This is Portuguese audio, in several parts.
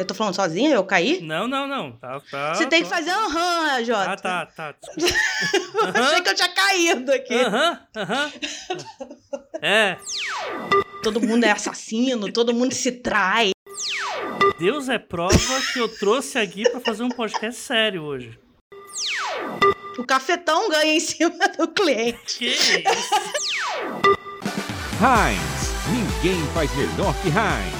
Eu tô falando sozinha? Eu caí? Não, não, não. Tá, tá, Você tem que fazer aham, Jota. Ah, tá, tá. desculpa. Achei que eu tinha caído aqui. Aham, aham. É, Todo mundo é assassino, todo mundo se trai. Deus é prova que eu trouxe aqui pra fazer um podcast sério hoje. O cafetão ganha em cima do cliente. Que isso? Heinz. Ninguém faz melhor que Heinz.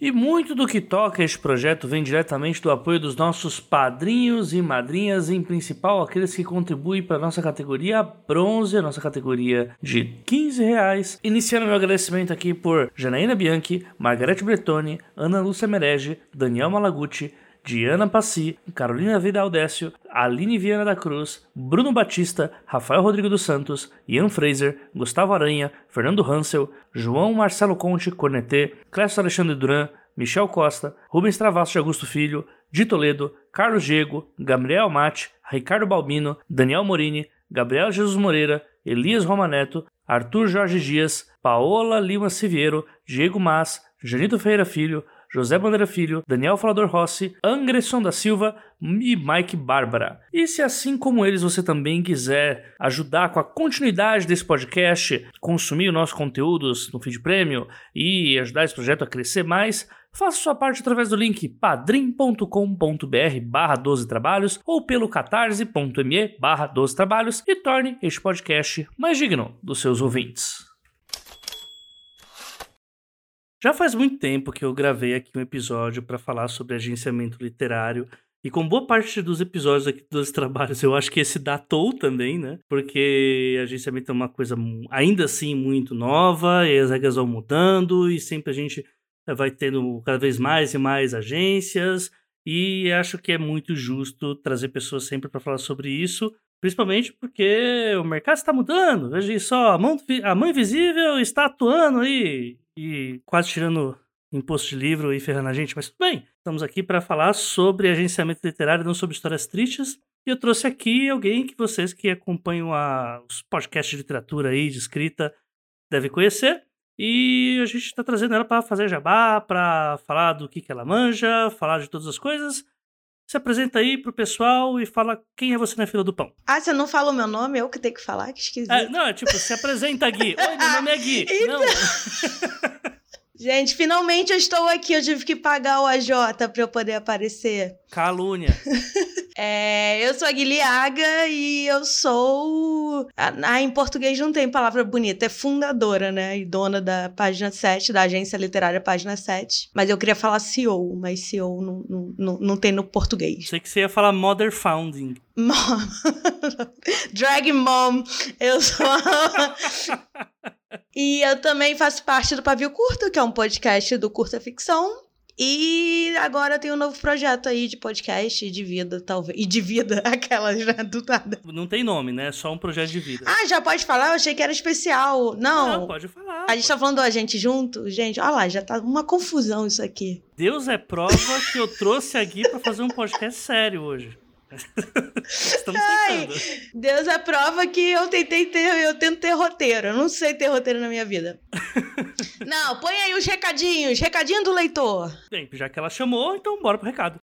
E muito do que toca este projeto vem diretamente do apoio dos nossos padrinhos e madrinhas, em principal aqueles que contribuem para a nossa categoria bronze, a nossa categoria de 15 reais. Iniciando meu agradecimento aqui por Janaína Bianchi, Margarete Bretoni, Ana Lúcia Merege, Daniel Malaguti, Diana Passi, Carolina Vidal Décio, Aline Viana da Cruz, Bruno Batista, Rafael Rodrigo dos Santos, Ian Fraser, Gustavo Aranha, Fernando Hansel, João Marcelo Conte, Cornetê, Clécio Alexandre Duran, Michel Costa, Rubens Travasso de Augusto Filho, Di Toledo, Carlos Diego, Gabriel Mate, Ricardo Balbino, Daniel Morini, Gabriel Jesus Moreira, Elias Romaneto, Arthur Jorge Dias, Paola Lima Siviero, Diego Mas, Janito Ferreira Filho, José Bandeira Filho, Daniel Falador Rossi, Angresson da Silva e Mike Bárbara. E se assim como eles você também quiser ajudar com a continuidade desse podcast, consumir o nosso conteúdos no feed prêmio e ajudar esse projeto a crescer mais, faça sua parte através do link padrim.com.br barra 12 trabalhos ou pelo catarse.me barra 12 trabalhos e torne este podcast mais digno dos seus ouvintes. Já faz muito tempo que eu gravei aqui um episódio para falar sobre agenciamento literário. E com boa parte dos episódios aqui dos trabalhos, eu acho que esse datou também, né? Porque agenciamento é uma coisa ainda assim muito nova, e as regras vão mudando, e sempre a gente eh, vai tendo cada vez mais e mais agências. E acho que é muito justo trazer pessoas sempre para falar sobre isso, principalmente porque o mercado está mudando. Veja só, a mão, a mão invisível está atuando aí e quase tirando imposto de livro e ferrando a gente, mas tudo bem. Estamos aqui para falar sobre agenciamento literário, não sobre histórias tristes. E eu trouxe aqui alguém que vocês que acompanham a- os podcasts de literatura aí, de escrita, devem conhecer. E a gente está trazendo ela para fazer jabá, para falar do que, que ela manja, falar de todas as coisas. Se apresenta aí pro pessoal e fala quem é você na fila do pão. Ah, você não fala o meu nome? Eu que tenho que falar? Que esquisito. É, não, é tipo, se apresenta, Gui. Oi, meu nome é Gui. Não. Gente, finalmente eu estou aqui. Eu tive que pagar o AJ pra eu poder aparecer. Calúnia. É, eu sou a Guilhaga e eu sou. Ah, ah, em português não tem palavra bonita, é fundadora, né? E dona da página 7, da agência literária Página 7. Mas eu queria falar CEO, mas CEO não, não, não, não tem no português. Sei que você ia falar Mother Founding. Mom. Drag Mom. Eu sou. e eu também faço parte do Pavio Curto, que é um podcast do Curta Ficção. E agora tem um novo projeto aí de podcast e de vida, talvez. E de vida, aquelas, né? Do nada. Não tem nome, né? É só um projeto de vida. Ah, já pode falar? Eu achei que era especial. Não. Não, pode falar. a gente tá falando a gente junto? Gente, olha lá, já tá uma confusão isso aqui. Deus é prova que eu trouxe aqui pra fazer um podcast sério hoje. Estamos Ai. tentando. Deus é prova que eu tentei ter, eu tento ter roteiro. Eu não sei ter roteiro na minha vida. não, põe aí os recadinhos, recadinho do leitor. Bem, já que ela chamou, então bora pro recado.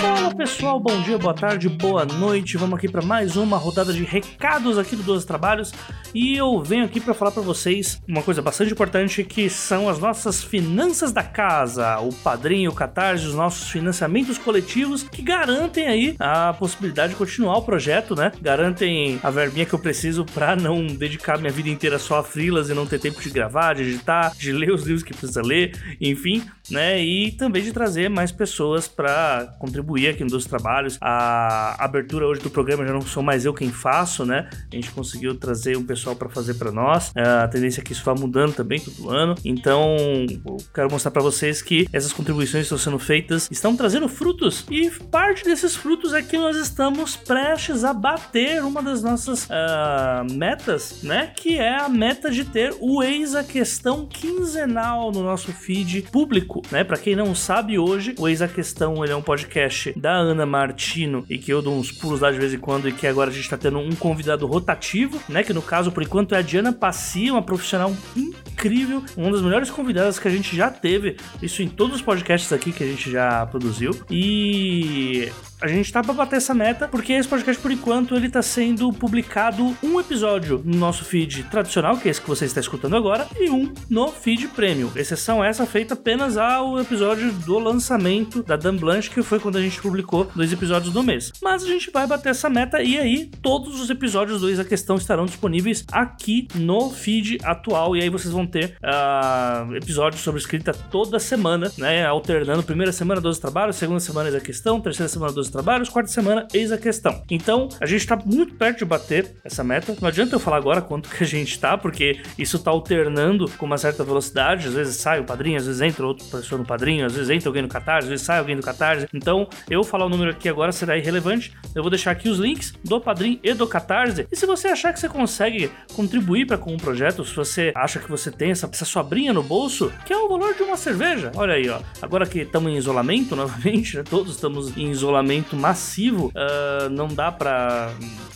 Fala pessoal, bom dia, boa tarde, boa noite. Vamos aqui para mais uma rodada de recados aqui do 12 Trabalhos e eu venho aqui para falar para vocês uma coisa bastante importante que são as nossas finanças da casa, o padrinho, o catarse, os nossos financiamentos coletivos que garantem aí a possibilidade de continuar o projeto, né? Garantem a verbinha que eu preciso para não dedicar minha vida inteira só a frilas e não ter tempo de gravar, de editar, de ler os livros que precisa ler, enfim, né? E também de trazer mais pessoas para contribuir aqui no Dos Trabalhos trabalhos. A abertura hoje do programa já não sou mais eu quem faço, né? A gente conseguiu trazer um pessoal para fazer para nós. A tendência é que isso vá mudando também todo ano. Então, eu quero mostrar para vocês que essas contribuições estão sendo feitas, estão trazendo frutos e parte desses frutos é que nós estamos prestes a bater uma das nossas uh, metas, né? Que é a meta de ter o Eis a Questão quinzenal no nosso feed público, né? Para quem não sabe hoje, o Eis a Questão ele é um podcast da Ana Martino e que eu dou uns pulos lá de vez em quando e que agora a gente tá tendo um convidado rotativo, né? Que no caso, por enquanto, é a Diana Passi, uma profissional incrível, uma das melhores convidadas que a gente já teve, isso em todos os podcasts aqui que a gente já produziu. E a gente tá pra bater essa meta, porque esse podcast, por enquanto, ele tá sendo publicado um episódio no nosso feed tradicional, que é esse que você está escutando agora, e um no feed premium. Exceção essa feita apenas ao episódio do lançamento da Dan Blanche, que foi quando a gente publicou dois episódios do mês. Mas a gente vai bater essa meta e aí todos os episódios do a Questão estarão disponíveis aqui no feed atual. E aí vocês vão ter uh, episódios sobre escrita toda semana, né? Alternando primeira semana 12 trabalhos, segunda semana Eis a Questão, terceira semana 12 trabalhos, quarta semana, eis a questão. Então, a gente tá muito perto de bater essa meta. Não adianta eu falar agora quanto que a gente tá, porque isso tá alternando com uma certa velocidade. Às vezes sai o padrinho, às vezes entra outra pessoa no padrinho, às vezes entra alguém no Catarse, às vezes sai alguém do Catarse. Então, eu falar o número aqui agora será irrelevante. Eu vou deixar aqui os links do padrinho e do Catarse. E se você achar que você consegue contribuir para com o projeto, se você acha que você tem essa, essa sobrinha no bolso, que é o valor de uma cerveja. Olha aí, ó. Agora que estamos em isolamento novamente, né? Todos estamos em isolamento massivo, uh, não dá pra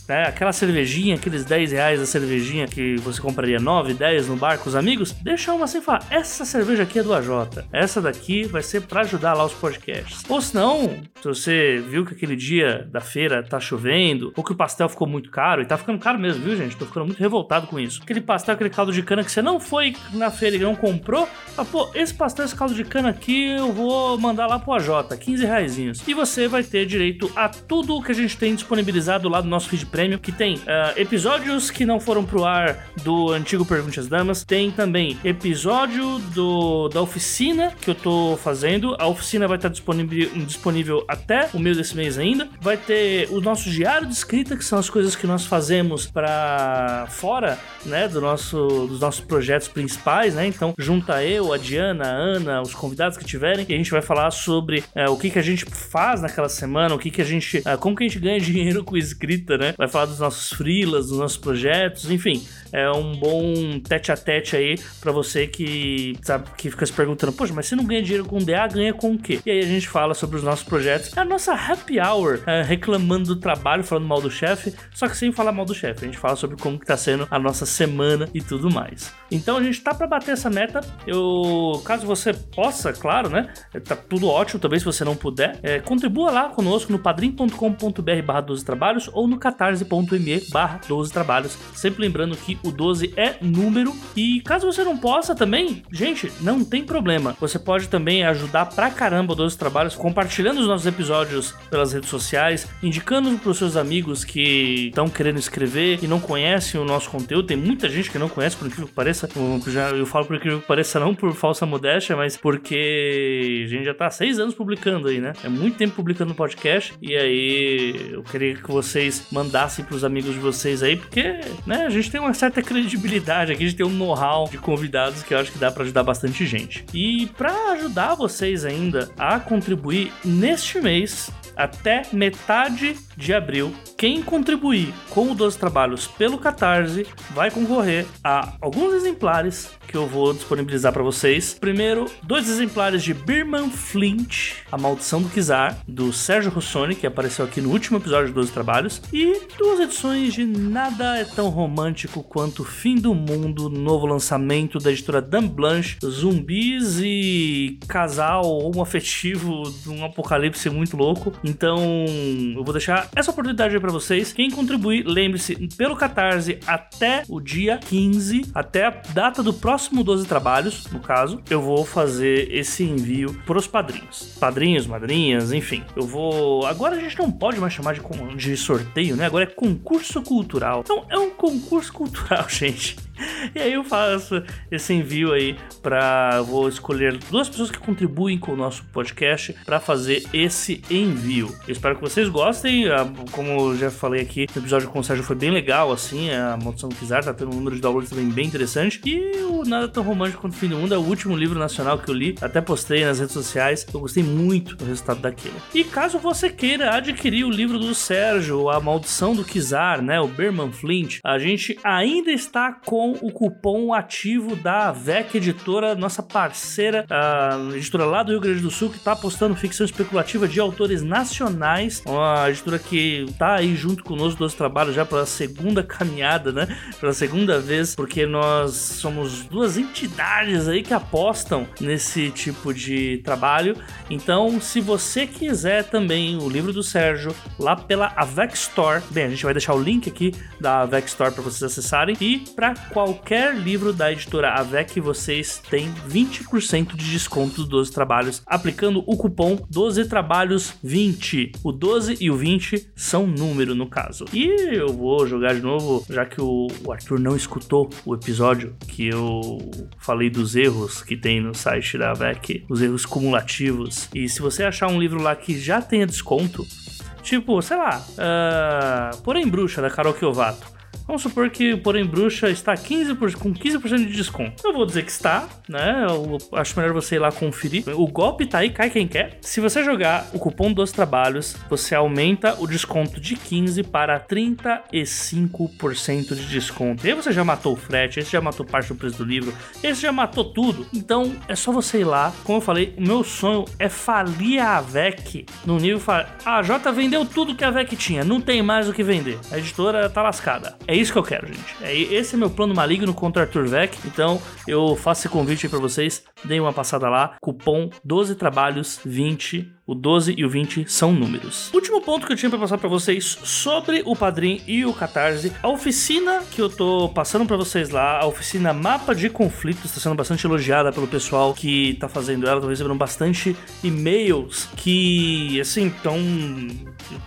né? Aquela cervejinha, aqueles 10 reais da cervejinha que você compraria 9, 10 no bar com os amigos, deixa uma assim e fala: essa cerveja aqui é do AJ. Essa daqui vai ser para ajudar lá os podcasts. Ou se não, se você viu que aquele dia da feira tá chovendo, ou que o pastel ficou muito caro, e tá ficando caro mesmo, viu, gente? Tô ficando muito revoltado com isso. Aquele pastel, aquele caldo de cana que você não foi na feira e não comprou, ah, pô, esse pastel, esse caldo de cana aqui eu vou mandar lá pro AJ, 15 reais. E você vai ter direito a tudo que a gente tem disponibilizado lá no nosso feed Prêmio, que tem uh, episódios que não foram pro ar do antigo Pergunte às Damas, tem também episódio do, da oficina que eu tô fazendo. A oficina vai estar disponível, disponível até o meio desse mês ainda. Vai ter o nosso diário de escrita, que são as coisas que nós fazemos para fora, né, do nosso, dos nossos projetos principais, né? Então, junta eu, a Diana, a Ana, os convidados que tiverem, e a gente vai falar sobre uh, o que, que a gente faz naquela semana, o que, que a gente. Uh, como que a gente ganha dinheiro com escrita, né? Vai falar dos nossos freelas, dos nossos projetos, enfim, é um bom tete a tete aí para você que sabe que fica se perguntando, poxa, mas você não ganha dinheiro com DA, ganha com o quê? E aí a gente fala sobre os nossos projetos. É a nossa happy hour, é, reclamando do trabalho, falando mal do chefe, só que sem falar mal do chefe. A gente fala sobre como que tá sendo a nossa semana e tudo mais. Então a gente tá para bater essa meta. Eu, caso você possa, claro, né? Tá tudo ótimo também se você não puder. É, contribua lá conosco no padrim.com.br barra 12 trabalhos ou no catarse.me barra 12 trabalhos. Sempre lembrando que o 12 é número. E caso você não possa também, gente, não tem problema. Você pode também ajudar pra caramba o 12 trabalhos compartilhando os nossos episódios pelas redes sociais, indicando pros seus amigos que estão querendo escrever e não conhecem o nosso conteúdo. Tem muita gente que não conhece, por incrível que pareça. Eu, já, eu falo por incrível que pareça, não por falsa modéstia, mas porque a gente já tá há seis anos publicando aí, né? É muito tempo publicando podcast. E aí eu queria que vocês mandassem pros amigos de vocês aí, porque, né, a gente tem uma certa credibilidade aqui, a gente tem um know-how de convidados que eu acho que dá para ajudar bastante gente. E para ajudar vocês ainda a contribuir neste mês, até metade de abril, quem contribuir com o 12 Trabalhos pelo Catarse vai concorrer a alguns exemplares que eu vou disponibilizar para vocês. Primeiro, dois exemplares de Birman Flint, A Maldição do Kizar, do Sérgio Rossoni, que apareceu aqui no último episódio de 12 Trabalhos, e duas edições de Nada é tão romântico quanto Fim do Mundo, novo lançamento da editora Dan Blanche, zumbis e casal homoafetivo de um apocalipse muito louco. Então, eu vou deixar essa oportunidade aí pra vocês. Quem contribuir, lembre-se, pelo Catarse até o dia 15, até a data do próximo 12 trabalhos, no caso, eu vou fazer esse envio pros padrinhos. Padrinhos, madrinhas, enfim. Eu vou. Agora a gente não pode mais chamar de, de sorteio, né? Agora é concurso cultural. Então, é um concurso cultural, gente. E aí eu faço esse envio aí para vou escolher duas pessoas que contribuem com o nosso podcast para fazer esse envio. Eu espero que vocês gostem. Como eu já falei aqui, o episódio com o Sérgio foi bem legal, assim. A Maldição do Kizar tá tendo um número de downloads também bem interessante. E o Nada Tão Romântico quanto o Fim do Mundo é o último livro nacional que eu li. Até postei nas redes sociais. Eu gostei muito do resultado daquilo. E caso você queira adquirir o livro do Sérgio, A Maldição do Kizar, né? O Berman Flint, a gente ainda está com o cupom ativo da VEC Editora, nossa parceira, editora lá do Rio Grande do Sul, que está apostando ficção especulativa de autores nacionais. Uma editora que está aí junto conosco dos trabalhos já pela segunda caminhada, né? Pela segunda vez, porque nós somos duas entidades aí que apostam nesse tipo de trabalho. Então, se você quiser também o livro do Sérgio lá pela Avec Store, bem, a gente vai deixar o link aqui da Avec Store para vocês acessarem e para qualquer livro da editora Avec, vocês têm 20% de desconto dos trabalhos aplicando o cupom 12 trabalhos 20. O 12 e o 20 são número no caso. E eu vou jogar de novo, já que o Arthur não escutou o episódio que eu falei dos erros que tem no site da Avec, os erros cumulativos. E se você achar um livro lá que já tenha desconto, tipo, sei lá, uh, Porém Bruxa da Carol Kiovato Vamos supor que Porém Bruxa está 15%, com 15% de desconto. Eu vou dizer que está, né? Eu acho melhor você ir lá conferir. O golpe tá aí, cai quem quer. Se você jogar o cupom dos trabalhos, você aumenta o desconto de 15% para 35% de desconto. E aí você já matou o frete, esse já matou parte do preço do livro, esse já matou tudo. Então é só você ir lá. Como eu falei, o meu sonho é falir a AVEC no nível. A J vendeu tudo que a AVEC tinha, não tem mais o que vender. A editora tá lascada. É isso que eu quero, gente. É, esse é meu plano maligno contra Arthur Vec. Então eu faço esse convite aí pra vocês. Deem uma passada lá. Cupom 12 trabalhos 20 o 12 e o 20 são números. Último ponto que eu tinha para passar para vocês sobre o Padrim e o Catarse. A oficina que eu tô passando para vocês lá, a oficina Mapa de Conflitos, está sendo bastante elogiada pelo pessoal que tá fazendo ela. Tô recebendo bastante e-mails que, assim, estão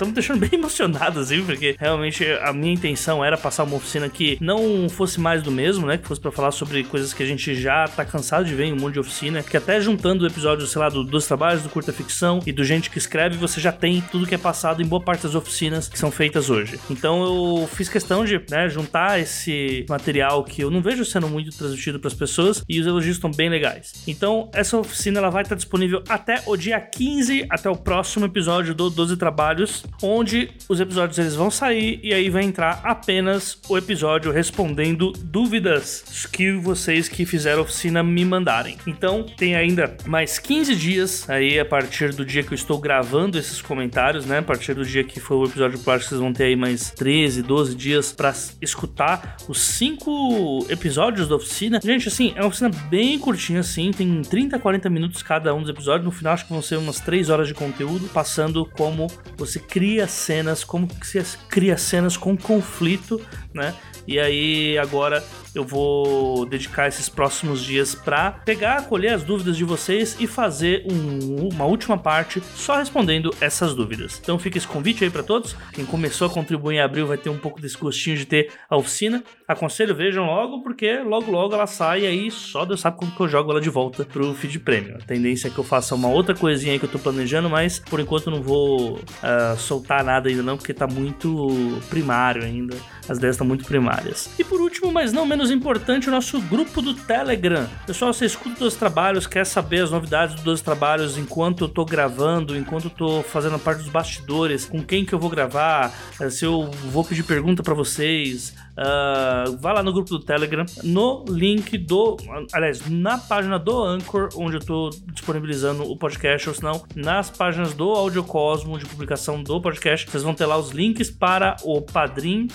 me deixando bem emocionado, assim, porque realmente a minha intenção era passar uma oficina que não fosse mais do mesmo, né? Que fosse para falar sobre coisas que a gente já tá cansado de ver em um monte de oficina, que até juntando o episódio, sei lá, do, dos trabalhos do curta ficção e do gente que escreve, você já tem tudo que é passado em boa parte das oficinas que são feitas hoje. Então eu fiz questão de né, juntar esse material que eu não vejo sendo muito transmitido para as pessoas e os elogios estão bem legais. Então essa oficina ela vai estar disponível até o dia 15, até o próximo episódio do 12 Trabalhos, onde os episódios eles vão sair e aí vai entrar apenas o episódio respondendo dúvidas que vocês que fizeram a oficina me mandarem. Então tem ainda mais 15 dias aí a partir do dia que eu estou gravando esses comentários, né? A partir do dia que foi o episódio plástico, vocês vão ter aí mais 13, 12 dias para escutar os cinco episódios da oficina. Gente, assim, é uma oficina bem curtinha, assim, tem 30, 40 minutos cada um dos episódios. No final, acho que vão ser umas 3 horas de conteúdo, passando como você cria cenas, como você cria cenas com conflito, né? E aí agora eu vou dedicar esses próximos dias para pegar, colher as dúvidas de vocês e fazer um, uma última parte só respondendo essas dúvidas. Então fica esse convite aí para todos. Quem começou a contribuir em abril vai ter um pouco desse gostinho de ter a oficina. Aconselho, vejam logo, porque logo logo ela sai e aí só Deus sabe como que eu jogo ela de volta pro feed premium. A tendência é que eu faça uma outra coisinha aí que eu tô planejando, mas por enquanto não vou uh, soltar nada ainda não, porque tá muito primário ainda. As ideias estão muito primárias. E por último, mas não menos importante, o nosso grupo do Telegram. Pessoal, você escuta os trabalhos, quer saber as novidades dos trabalhos enquanto eu tô gravando, enquanto eu tô fazendo a parte dos bastidores, com quem que eu vou gravar, eh, se eu vou pedir pergunta para vocês, Uh, vá lá no grupo do Telegram, no link do. Aliás, na página do Anchor, onde eu estou disponibilizando o podcast, ou senão nas páginas do Audiocosmo de publicação do podcast, vocês vão ter lá os links para o Padrim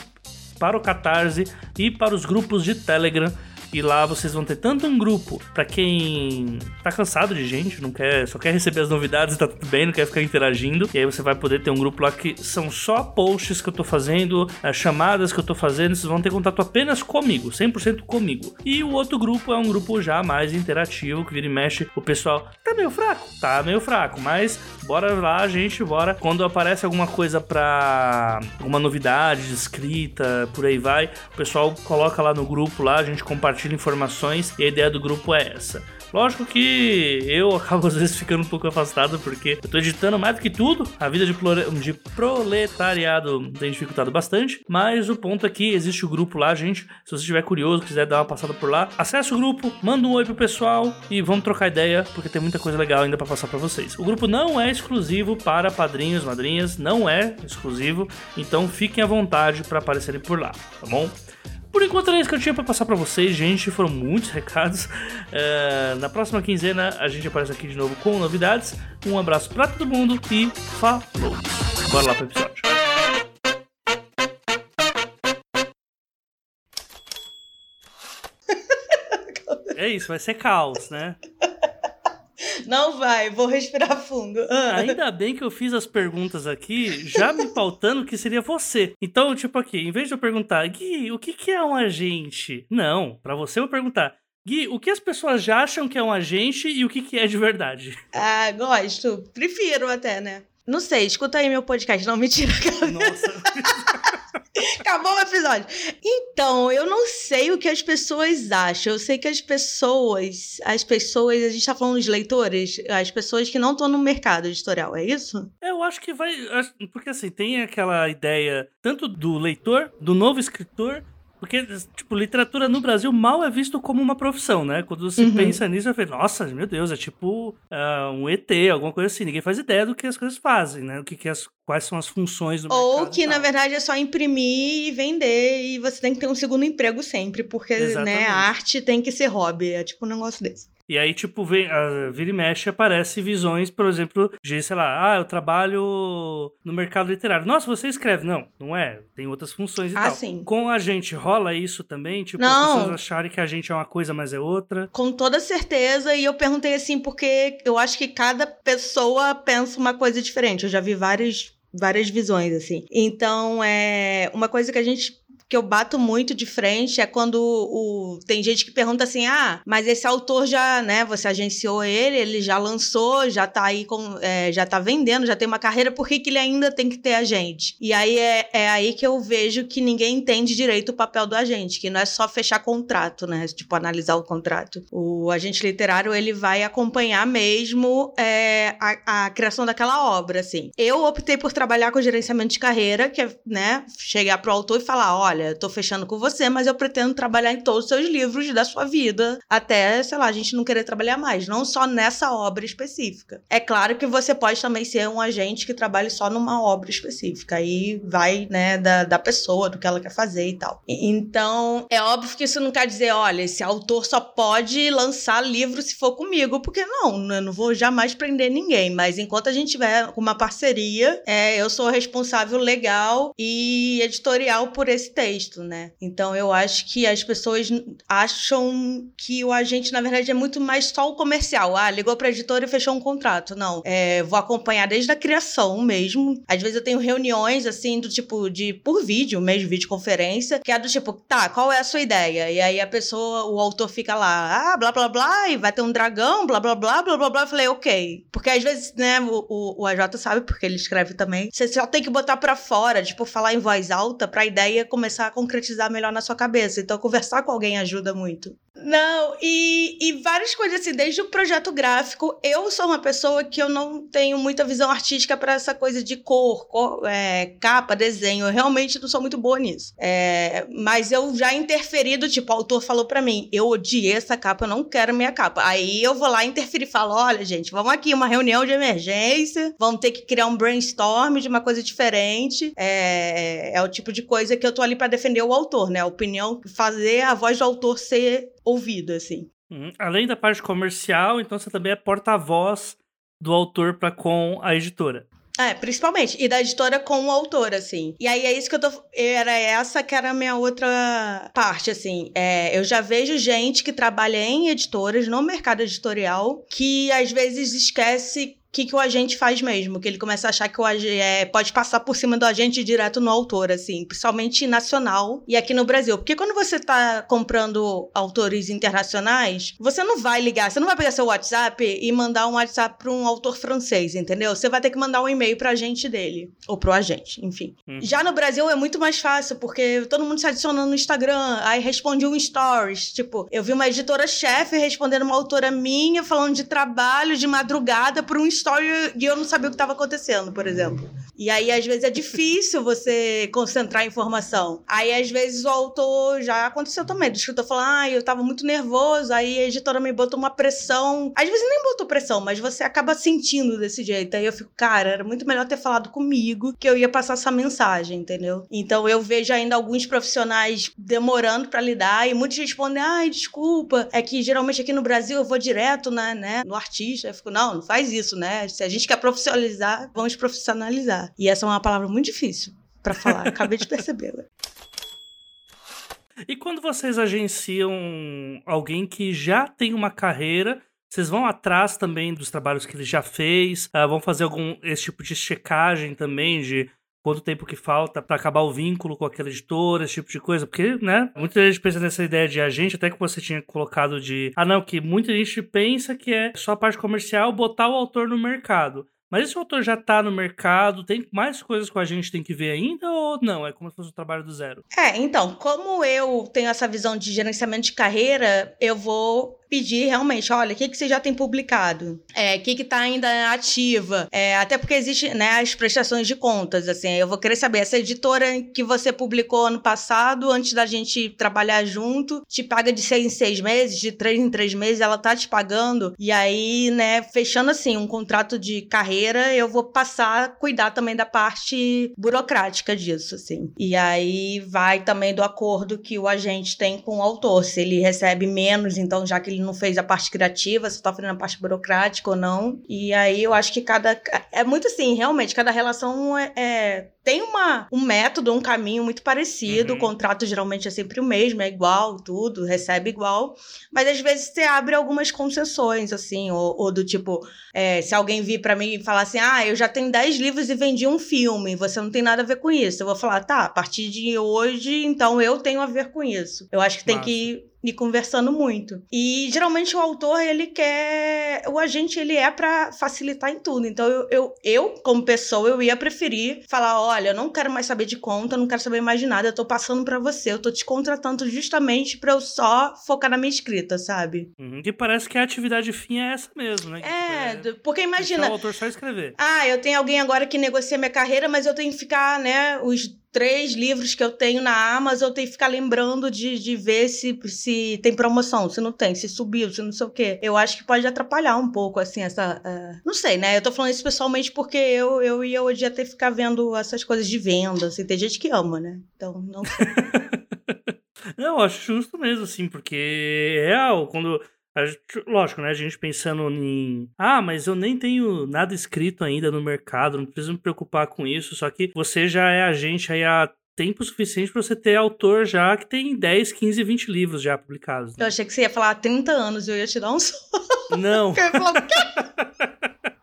para o Catarse e para os grupos de Telegram E lá vocês vão ter tanto um grupo para quem tá cansado de gente, não quer, só quer receber as novidades, tá tudo bem, não quer ficar interagindo. E aí você vai poder ter um grupo lá que são só posts que eu tô fazendo, chamadas que eu tô fazendo, vocês vão ter contato apenas comigo, 100% comigo. E o outro grupo é um grupo já mais interativo, que vira e mexe o pessoal. Tá meio fraco? Tá meio fraco, mas bora lá, gente, bora. Quando aparece alguma coisa pra alguma novidade de escrita, por aí vai, o pessoal coloca lá no grupo lá, a gente compartilha informações e a ideia do grupo é essa. Lógico que eu acabo às vezes ficando um pouco afastado porque eu tô editando mais do que tudo. A vida de, de proletariado tem dificultado bastante. Mas o ponto aqui, é existe o grupo lá, gente. Se você estiver curioso, quiser dar uma passada por lá, acesse o grupo, manda um oi pro pessoal e vamos trocar ideia, porque tem muita coisa legal ainda para passar para vocês. O grupo não é exclusivo para padrinhos, madrinhas, não é exclusivo. Então fiquem à vontade para aparecerem por lá, tá bom? Por enquanto era isso que eu tinha para passar para vocês, gente. Foram muitos recados. Uh, na próxima quinzena a gente aparece aqui de novo com novidades. Um abraço para todo mundo e falou! Bora lá pro episódio. É isso, vai ser caos, né? Não vai, vou respirar fundo. Ah. Ainda bem que eu fiz as perguntas aqui, já me pautando que seria você. Então, tipo aqui, em vez de eu perguntar, Gui, o que, que é um agente? Não, para você eu vou perguntar, Gui, o que as pessoas já acham que é um agente e o que, que é de verdade? Ah, gosto. Prefiro até, né? Não sei, escuta aí meu podcast. Não, mentira. Nossa. Acabou o episódio. Então, eu não sei o que as pessoas acham. Eu sei que as pessoas, as pessoas, a gente tá falando de leitores, as pessoas que não estão no mercado editorial, é isso? Eu acho que vai. Porque assim, tem aquela ideia tanto do leitor, do novo escritor, porque, tipo, literatura no Brasil mal é visto como uma profissão, né? Quando você uhum. pensa nisso, você fala, nossa, meu Deus, é tipo uh, um ET, alguma coisa assim. Ninguém faz ideia do que as coisas fazem, né? O que, que as, quais são as funções do Ou que, na verdade, é só imprimir e vender e você tem que ter um segundo emprego sempre, porque, né, a arte tem que ser hobby. É tipo um negócio desse. E aí, tipo, vem, a, vira e mexe aparece visões, por exemplo, de, sei lá, ah, eu trabalho no mercado literário. Nossa, você escreve. Não, não é. Tem outras funções e ah, tal. Sim. Com a gente, rola isso também? Tipo, não. as pessoas acharem que a gente é uma coisa, mas é outra? Com toda certeza. E eu perguntei assim, porque eu acho que cada pessoa pensa uma coisa diferente. Eu já vi várias várias visões assim. Então, é uma coisa que a gente que eu bato muito de frente é quando o, tem gente que pergunta assim: ah, mas esse autor já, né, você agenciou ele, ele já lançou, já tá aí com. É, já tá vendendo, já tem uma carreira, por que, que ele ainda tem que ter agente? E aí é, é aí que eu vejo que ninguém entende direito o papel do agente, que não é só fechar contrato, né? Tipo, analisar o contrato. O agente literário, ele vai acompanhar mesmo é, a, a criação daquela obra, assim. Eu optei por trabalhar com gerenciamento de carreira, que é, né, chegar pro autor e falar: olha, olha, tô fechando com você, mas eu pretendo trabalhar em todos os seus livros da sua vida, até, sei lá, a gente não querer trabalhar mais, não só nessa obra específica. É claro que você pode também ser um agente que trabalhe só numa obra específica, aí vai, né, da, da pessoa, do que ela quer fazer e tal. Então, é óbvio que isso não quer dizer, olha, esse autor só pode lançar livro se for comigo, porque não, eu não vou jamais prender ninguém, mas enquanto a gente tiver uma parceria, é, eu sou responsável legal e editorial por esse texto texto, né? Então eu acho que as pessoas acham que o agente, na verdade, é muito mais só o comercial. Ah, ligou pra editora e fechou um contrato. Não. É, vou acompanhar desde a criação mesmo. Às vezes eu tenho reuniões, assim, do tipo de por vídeo, mesmo videoconferência, que é do tipo, tá, qual é a sua ideia? E aí a pessoa, o autor fica lá, ah, blá blá blá, e vai ter um dragão, blá blá blá, blá blá blá. Eu falei, ok. Porque às vezes, né, o, o, o AJ sabe, porque ele escreve também, você só tem que botar pra fora, tipo, falar em voz alta pra ideia começar começar a concretizar melhor na sua cabeça. Então, conversar com alguém ajuda muito. Não, e, e várias coisas assim, desde o projeto gráfico, eu sou uma pessoa que eu não tenho muita visão artística para essa coisa de cor, cor é, capa, desenho. Eu realmente não sou muito boa nisso. É, mas eu já interferi do tipo, o autor falou para mim, eu odiei essa capa, eu não quero minha capa. Aí eu vou lá interferir e falo, olha, gente, vamos aqui, uma reunião de emergência, vamos ter que criar um brainstorm de uma coisa diferente. É, é o tipo de coisa que eu tô ali para defender o autor, né? A opinião, fazer a voz do autor ser ouvida, assim. Uhum. Além da parte comercial, então você também é porta-voz do autor para com a editora. É, principalmente. E da editora com o autor, assim. E aí é isso que eu tô. Era essa que era a minha outra parte, assim. É, eu já vejo gente que trabalha em editoras, no mercado editorial, que às vezes esquece que, que o agente faz mesmo, que ele começa a achar que o agente é, pode passar por cima do agente direto no autor, assim, principalmente nacional e aqui no Brasil. Porque quando você tá comprando autores internacionais, você não vai ligar, você não vai pegar seu WhatsApp e mandar um WhatsApp para um autor francês, entendeu? Você vai ter que mandar um e-mail para agente dele, ou pro agente, enfim. Uhum. Já no Brasil é muito mais fácil, porque todo mundo se adiciona no Instagram, aí responde um stories, tipo, eu vi uma editora-chefe respondendo uma autora minha falando de trabalho de madrugada por um stories story e eu não sabia o que estava acontecendo, por exemplo. E aí, às vezes, é difícil você concentrar a informação. Aí, às vezes, o autor já aconteceu também. Do escritor falar, ah, eu tava muito nervoso, aí a editora me botou uma pressão. Às vezes nem botou pressão, mas você acaba sentindo desse jeito. Aí eu fico, cara, era muito melhor ter falado comigo que eu ia passar essa mensagem, entendeu? Então eu vejo ainda alguns profissionais demorando para lidar e muitos respondem, ai, desculpa, é que geralmente aqui no Brasil eu vou direto né, né, no artista. Eu fico, não, não faz isso, né? Se a gente quer profissionalizar, vamos profissionalizar. E essa é uma palavra muito difícil para falar. Acabei de perceber. E quando vocês agenciam alguém que já tem uma carreira, vocês vão atrás também dos trabalhos que ele já fez? Uh, vão fazer algum esse tipo de checagem também de quanto tempo que falta para acabar o vínculo com aquela editora, esse tipo de coisa, porque, né, muita gente pensa nessa ideia de agente, até que você tinha colocado de, ah não, que muita gente pensa que é só a parte comercial botar o autor no mercado. Mas esse autor já tá no mercado, tem mais coisas que a gente tem que ver ainda ou não? É como se fosse um trabalho do zero? É, então, como eu tenho essa visão de gerenciamento de carreira, eu vou pedir realmente, olha, o que, que você já tem publicado? É, o que está ainda ativa? É, até porque existe né, as prestações de contas, assim, eu vou querer saber, essa editora que você publicou ano passado, antes da gente trabalhar junto, te paga de seis em seis meses, de três em três meses, ela tá te pagando, e aí, né, fechando assim, um contrato de carreira, eu vou passar a cuidar também da parte burocrática disso, assim. E aí vai também do acordo que o agente tem com o autor, se ele recebe menos, então já que ele não fez a parte criativa, se tá fazendo a parte burocrática ou não. E aí eu acho que cada. É muito assim, realmente, cada relação é, é tem uma, um método, um caminho muito parecido. Uhum. O contrato geralmente é sempre o mesmo, é igual, tudo, recebe igual. Mas às vezes você abre algumas concessões, assim, ou, ou do tipo, é, se alguém vir para mim e falar assim: ah, eu já tenho 10 livros e vendi um filme, você não tem nada a ver com isso. Eu vou falar, tá, a partir de hoje, então eu tenho a ver com isso. Eu acho que tem que e conversando muito. E geralmente o autor, ele quer. O agente, ele é para facilitar em tudo. Então eu, eu, eu, como pessoa, eu ia preferir falar: olha, eu não quero mais saber de conta, eu não quero saber mais de nada, eu tô passando para você, eu tô te contratando justamente para eu só focar na minha escrita, sabe? Uhum, que parece que a atividade fim é essa mesmo, né? É, tipo, é porque imagina. o autor só escrever. Ah, eu tenho alguém agora que negocia minha carreira, mas eu tenho que ficar, né, os três livros que eu tenho na Amazon, eu tenho que ficar lembrando de, de ver se, se tem promoção, se não tem, se subiu, se não sei o quê. Eu acho que pode atrapalhar um pouco, assim, essa. Uh... Não sei, né? Eu tô falando isso pessoalmente porque eu, eu ia hoje até ficar vendo essas coisas de venda, assim. Tem gente que ama, né? Então, não não, eu acho justo mesmo, assim, porque é real, quando Lógico, né? A gente pensando em. Ah, mas eu nem tenho nada escrito ainda no mercado, não preciso me preocupar com isso. Só que você já é agente aí há tempo suficiente para você ter autor já que tem 10, 15, 20 livros já publicados. Né? Eu achei que você ia falar há 30 anos e eu ia te dar um som. Não. eu ia falar, o quê?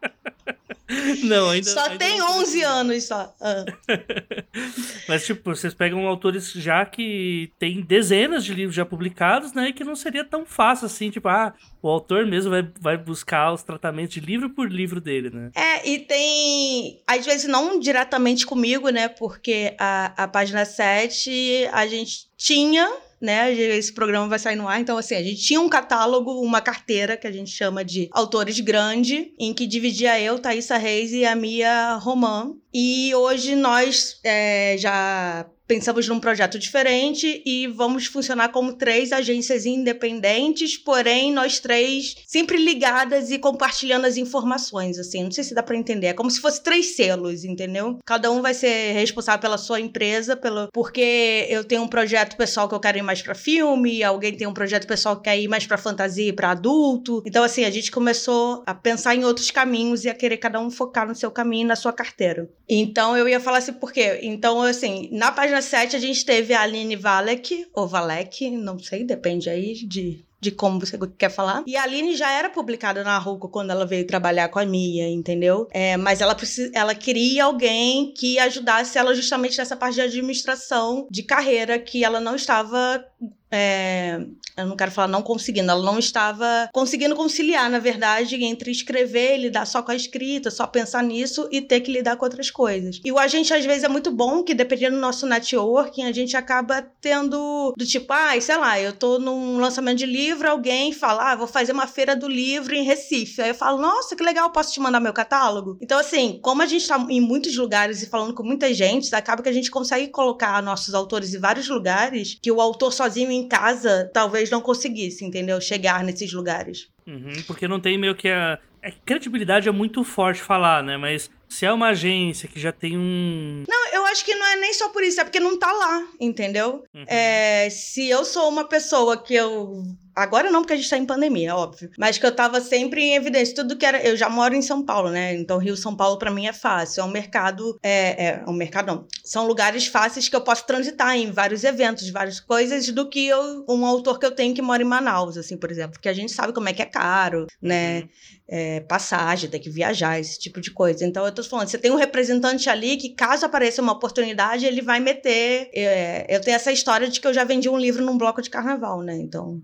Não, ainda Só ainda tem 11 anos só. Ah. Mas, tipo, vocês pegam autores já que tem dezenas de livros já publicados, né? E que não seria tão fácil assim, tipo, ah, o autor mesmo vai, vai buscar os tratamentos de livro por livro dele, né? É, e tem. Às vezes não diretamente comigo, né? Porque a, a página 7 a gente tinha né? Esse programa vai sair no ar. Então, assim, a gente tinha um catálogo, uma carteira que a gente chama de autores grande, em que dividia eu, Thaisa Reis e a Mia Roman. E hoje nós é, já pensamos num projeto diferente e vamos funcionar como três agências independentes, porém nós três sempre ligadas e compartilhando as informações, assim. Não sei se dá para entender. É como se fosse três selos, entendeu? Cada um vai ser responsável pela sua empresa, pelo porque eu tenho um projeto pessoal que eu quero ir mais para filme, alguém tem um projeto pessoal que quer ir mais para fantasia e para adulto. Então assim, a gente começou a pensar em outros caminhos e a querer cada um focar no seu caminho, na sua carteira. Então eu ia falar assim, por quê? Então assim, na página 7 a gente teve a Aline Valek, ou Valek, não sei, depende aí de de como você quer falar. E a Aline já era publicada na Ruco quando ela veio trabalhar com a Mia, entendeu? É, mas ela, ela queria alguém que ajudasse ela justamente nessa parte de administração de carreira que ela não estava é, eu não quero falar não conseguindo, ela não estava conseguindo conciliar, na verdade, entre escrever lidar só com a escrita, só pensar nisso e ter que lidar com outras coisas. E o agente, às vezes, é muito bom que, dependendo do nosso networking, a gente acaba tendo do tipo, ah, sei lá, eu tô num lançamento de livro, alguém fala, ah, vou fazer uma feira do livro em Recife. Aí eu falo, nossa, que legal, posso te mandar meu catálogo? Então, assim, como a gente tá em muitos lugares e falando com muita gente, acaba que a gente consegue colocar nossos autores em vários lugares que o autor sozinho em casa talvez não conseguisse, entendeu? Chegar nesses lugares. Uhum, porque não tem meio que a. É, credibilidade é muito forte falar, né? Mas se é uma agência que já tem um. Não, eu acho que não é nem só por isso, é porque não tá lá, entendeu? Uhum. É, se eu sou uma pessoa que eu Agora não, porque a gente tá em pandemia, óbvio. Mas que eu tava sempre em evidência. Tudo que era. Eu já moro em São Paulo, né? Então, Rio São Paulo, para mim, é fácil. É um mercado. É, é, um mercado, não. São lugares fáceis que eu posso transitar em vários eventos, várias coisas, do que eu, um autor que eu tenho que mora em Manaus, assim, por exemplo. Porque a gente sabe como é que é caro, né? Uhum. É, passagem, tem que viajar, esse tipo de coisa. Então, eu tô falando, você tem um representante ali que, caso apareça uma oportunidade, ele vai meter. É, eu tenho essa história de que eu já vendi um livro num bloco de carnaval, né? Então.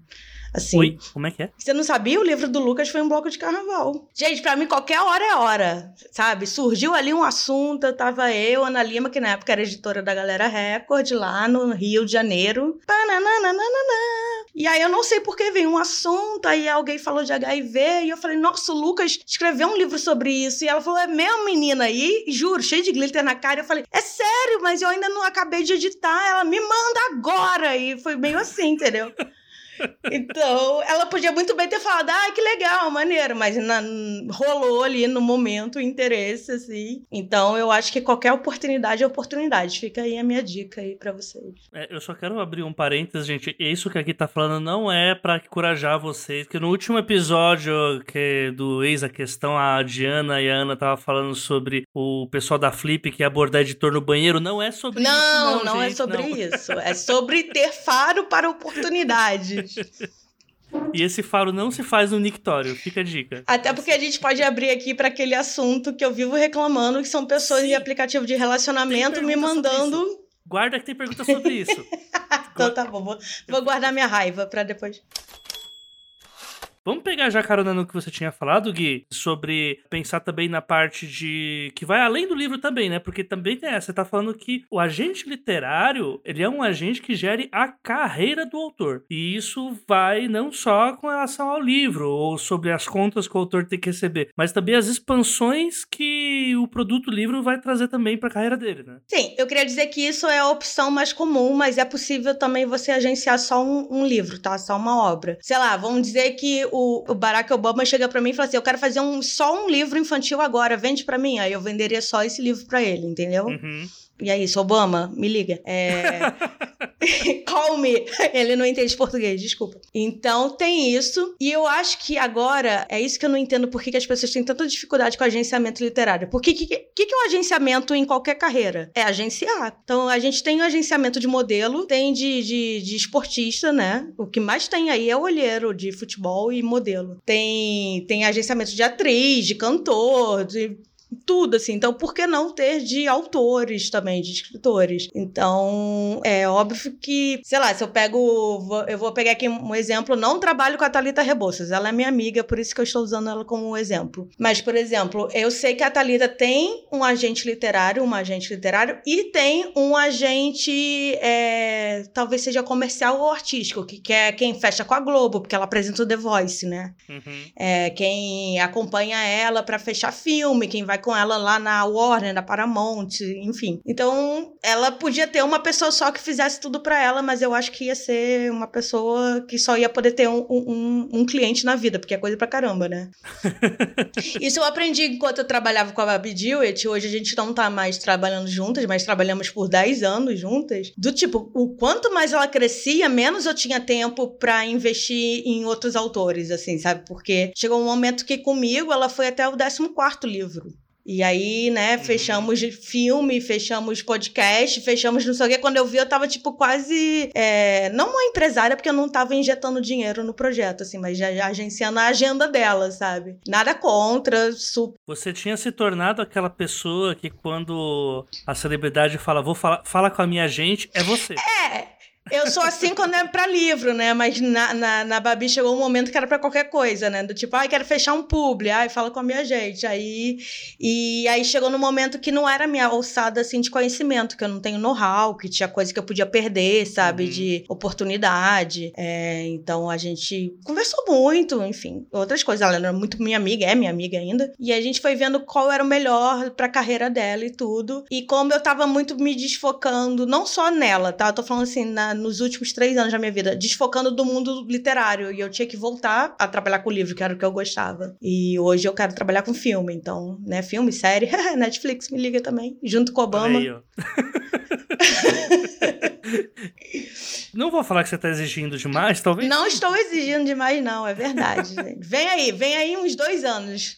Assim, Oi? Como é que é? Você não sabia? O livro do Lucas foi um bloco de carnaval. Gente, para mim, qualquer hora é hora, sabe? Surgiu ali um assunto, tava eu, Ana Lima, que na época era editora da Galera Record, lá no Rio de Janeiro. E aí eu não sei por que veio um assunto, aí alguém falou de HIV, e eu falei, nossa, o Lucas escreveu um livro sobre isso. E ela falou, é mesmo, menina? aí juro, cheio de glitter na cara. Eu falei, é sério, mas eu ainda não acabei de editar. Ela me manda agora. E foi meio assim, entendeu? Então, ela podia muito bem ter falado, ah, que legal, maneiro, mas na, rolou ali no momento o interesse, assim. Então, eu acho que qualquer oportunidade é oportunidade. Fica aí a minha dica aí para vocês. É, eu só quero abrir um parênteses, gente. Isso que aqui tá falando não é para encorajar vocês, que no último episódio que do Ex a Questão, a Diana e a Ana tava falando sobre o pessoal da Flip que ia abordar editor no banheiro. Não é sobre não, isso, não, não é gente, é sobre não. isso. É sobre ter faro para oportunidade. E esse faro não se faz no Nictório, fica a dica. Até porque a gente pode abrir aqui para aquele assunto que eu vivo reclamando, que são pessoas Sim. de aplicativo de relacionamento me mandando. Guarda que tem pergunta sobre isso. então tá bom, vou, vou guardar minha raiva para depois. Vamos pegar já carona no que você tinha falado, Gui, sobre pensar também na parte de. que vai além do livro também, né? Porque também tem essa. Você tá falando que o agente literário, ele é um agente que gere a carreira do autor. E isso vai não só com relação ao livro, ou sobre as contas que o autor tem que receber, mas também as expansões que o produto livro vai trazer também para a carreira dele, né? Sim, eu queria dizer que isso é a opção mais comum, mas é possível também você agenciar só um, um livro, tá? Só uma obra. Sei lá, vamos dizer que o, o Barack Obama chega para mim e fala assim: Eu quero fazer um, só um livro infantil agora, vende para mim. Aí eu venderia só esse livro para ele, entendeu? Uhum. E é isso, Obama, me liga. É... Call me. Ele não entende português, desculpa. Então tem isso. E eu acho que agora é isso que eu não entendo por que, que as pessoas têm tanta dificuldade com agenciamento literário. Por que, que, que, que é o agenciamento em qualquer carreira? É agenciar. Então a gente tem o agenciamento de modelo, tem de, de, de esportista, né? O que mais tem aí é o olheiro de futebol e modelo. Tem, tem agenciamento de atriz, de cantor, de tudo, assim. Então, por que não ter de autores também, de escritores? Então, é óbvio que, sei lá, se eu pego. Eu vou pegar aqui um exemplo. Não trabalho com a Thalita Rebouças. Ela é minha amiga, por isso que eu estou usando ela como um exemplo. Mas, por exemplo, eu sei que a Thalita tem um agente literário, um agente literário, e tem um agente, é, talvez seja comercial ou artístico, que, é quem fecha com a Globo, porque ela apresenta o The Voice, né? Uhum. É, quem acompanha ela para fechar filme, quem vai trabalhar com ela lá na Warner, na Paramount, enfim. Então, ela podia ter uma pessoa só que fizesse tudo para ela, mas eu acho que ia ser uma pessoa que só ia poder ter um, um, um cliente na vida, porque é coisa pra caramba, né? Isso eu aprendi enquanto eu trabalhava com a Babi Dewitt. Hoje a gente não tá mais trabalhando juntas, mas trabalhamos por 10 anos juntas. Do tipo, o quanto mais ela crescia, menos eu tinha tempo para investir em outros autores, assim, sabe? Porque chegou um momento que comigo ela foi até o 14 livro. E aí, né, Uhum. fechamos filme, fechamos podcast, fechamos não sei o quê. Quando eu vi, eu tava, tipo, quase. é, não uma empresária, porque eu não tava injetando dinheiro no projeto, assim, mas já, já agenciando a agenda dela, sabe? Nada contra, super. Você tinha se tornado aquela pessoa que quando a celebridade fala, vou falar, fala com a minha gente, é você. É! Eu sou assim quando é pra livro, né? Mas na, na, na Babi chegou um momento que era pra qualquer coisa, né? Do tipo, ai, quero fechar um publi, ai, fala com a minha gente. Aí, e aí chegou no momento que não era minha alçada, assim, de conhecimento, que eu não tenho know-how, que tinha coisa que eu podia perder, sabe? Uhum. De oportunidade. É, então a gente conversou muito, enfim, outras coisas. Ela era muito minha amiga, é minha amiga ainda. E a gente foi vendo qual era o melhor pra carreira dela e tudo. E como eu tava muito me desfocando, não só nela, tá? Eu tô falando assim, na- nos últimos três anos da minha vida, desfocando do mundo literário. E eu tinha que voltar a trabalhar com livro, que era o que eu gostava. E hoje eu quero trabalhar com filme. Então, né, filme, série, Netflix me liga também, junto com Obama. Aí, ó. Não vou falar que você tá exigindo demais, talvez. Não estou exigindo demais, não, é verdade. Vem aí, vem aí uns dois anos.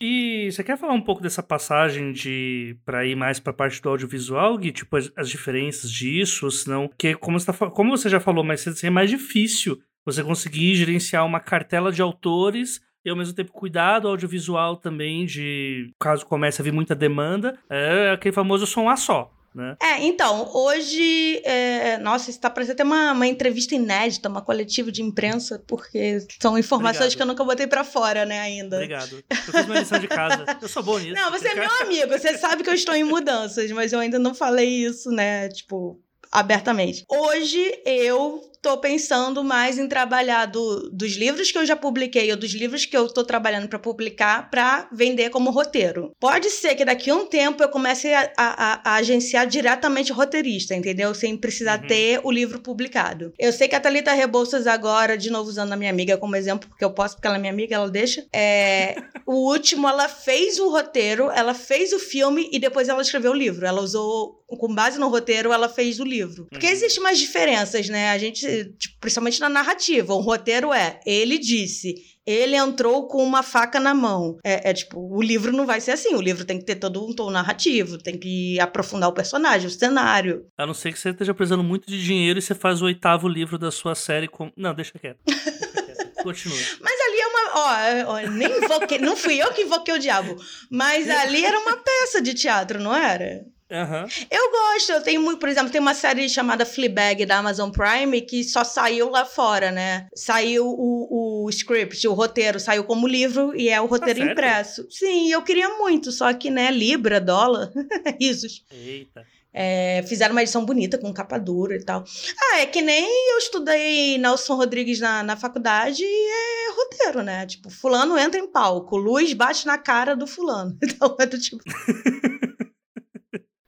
E você quer falar um pouco dessa passagem de para ir mais pra parte do audiovisual, Gui? Tipo, as, as diferenças disso, ou senão. Porque, como você, tá, como você já falou assim, é mais difícil você conseguir gerenciar uma cartela de autores e ao mesmo tempo cuidar do audiovisual também, de caso comece a vir muita demanda, é aquele famoso som a só, né? É, então, hoje. é, Nossa, isso tá parecendo até uma, uma entrevista inédita, uma coletiva de imprensa, porque são informações Obrigado. que eu nunca botei pra fora, né, ainda. Obrigado. Eu fiz minha lição de casa. Eu sou bom nisso. Não, você é meu amigo, você sabe que eu estou em mudanças, mas eu ainda não falei isso, né, tipo, abertamente. Hoje eu tô pensando mais em trabalhar do- dos livros que eu já publiquei ou dos livros que eu tô trabalhando para publicar para vender como roteiro. Pode ser que daqui a um tempo eu comece a, a- a agenciar diretamente roteirista, entendeu? Sem precisar Uhum. ter o livro publicado. Eu sei que a Thalita Rebouças agora, de novo usando a minha amiga como exemplo, porque eu posso, porque ela é minha amiga, ela deixa. É, o último, ela fez o roteiro, ela fez o filme e depois ela escreveu o livro. Ela usou, com base no roteiro, ela fez o livro. Porque Uhum. existem umas diferenças, né? A gente, tipo, principalmente na narrativa. O roteiro é, ele disse. Ele entrou com uma faca na mão. É, é tipo, o livro não vai ser assim. O livro tem que ter todo um tom narrativo, tem que aprofundar o personagem, o cenário. A não ser que você esteja precisando muito de dinheiro e você faz o oitavo livro da sua série com. Não, deixa quieto. Deixa quieto. Continua. Mas ali é uma. Ó, ó, nem invoquei. não fui eu que invoquei o diabo. Mas ali era uma peça de teatro, não era? Aham. Eu gosto, eu tenho muito, por exemplo, tem uma série chamada Fleabag da Amazon Prime que só saiu lá fora, né? Saiu o, o script, o roteiro saiu como livro e é o roteiro sério? impresso. Sim, eu queria muito, só que, né, Libra, dólar, risos. Eita. É, fizeram uma edição bonita, com capa dura e tal. Ah, é que nem eu estudei Nelson Rodrigues na, na faculdade e é roteiro, né? Tipo, fulano entra em palco, luz bate na cara do fulano. Então é do tipo.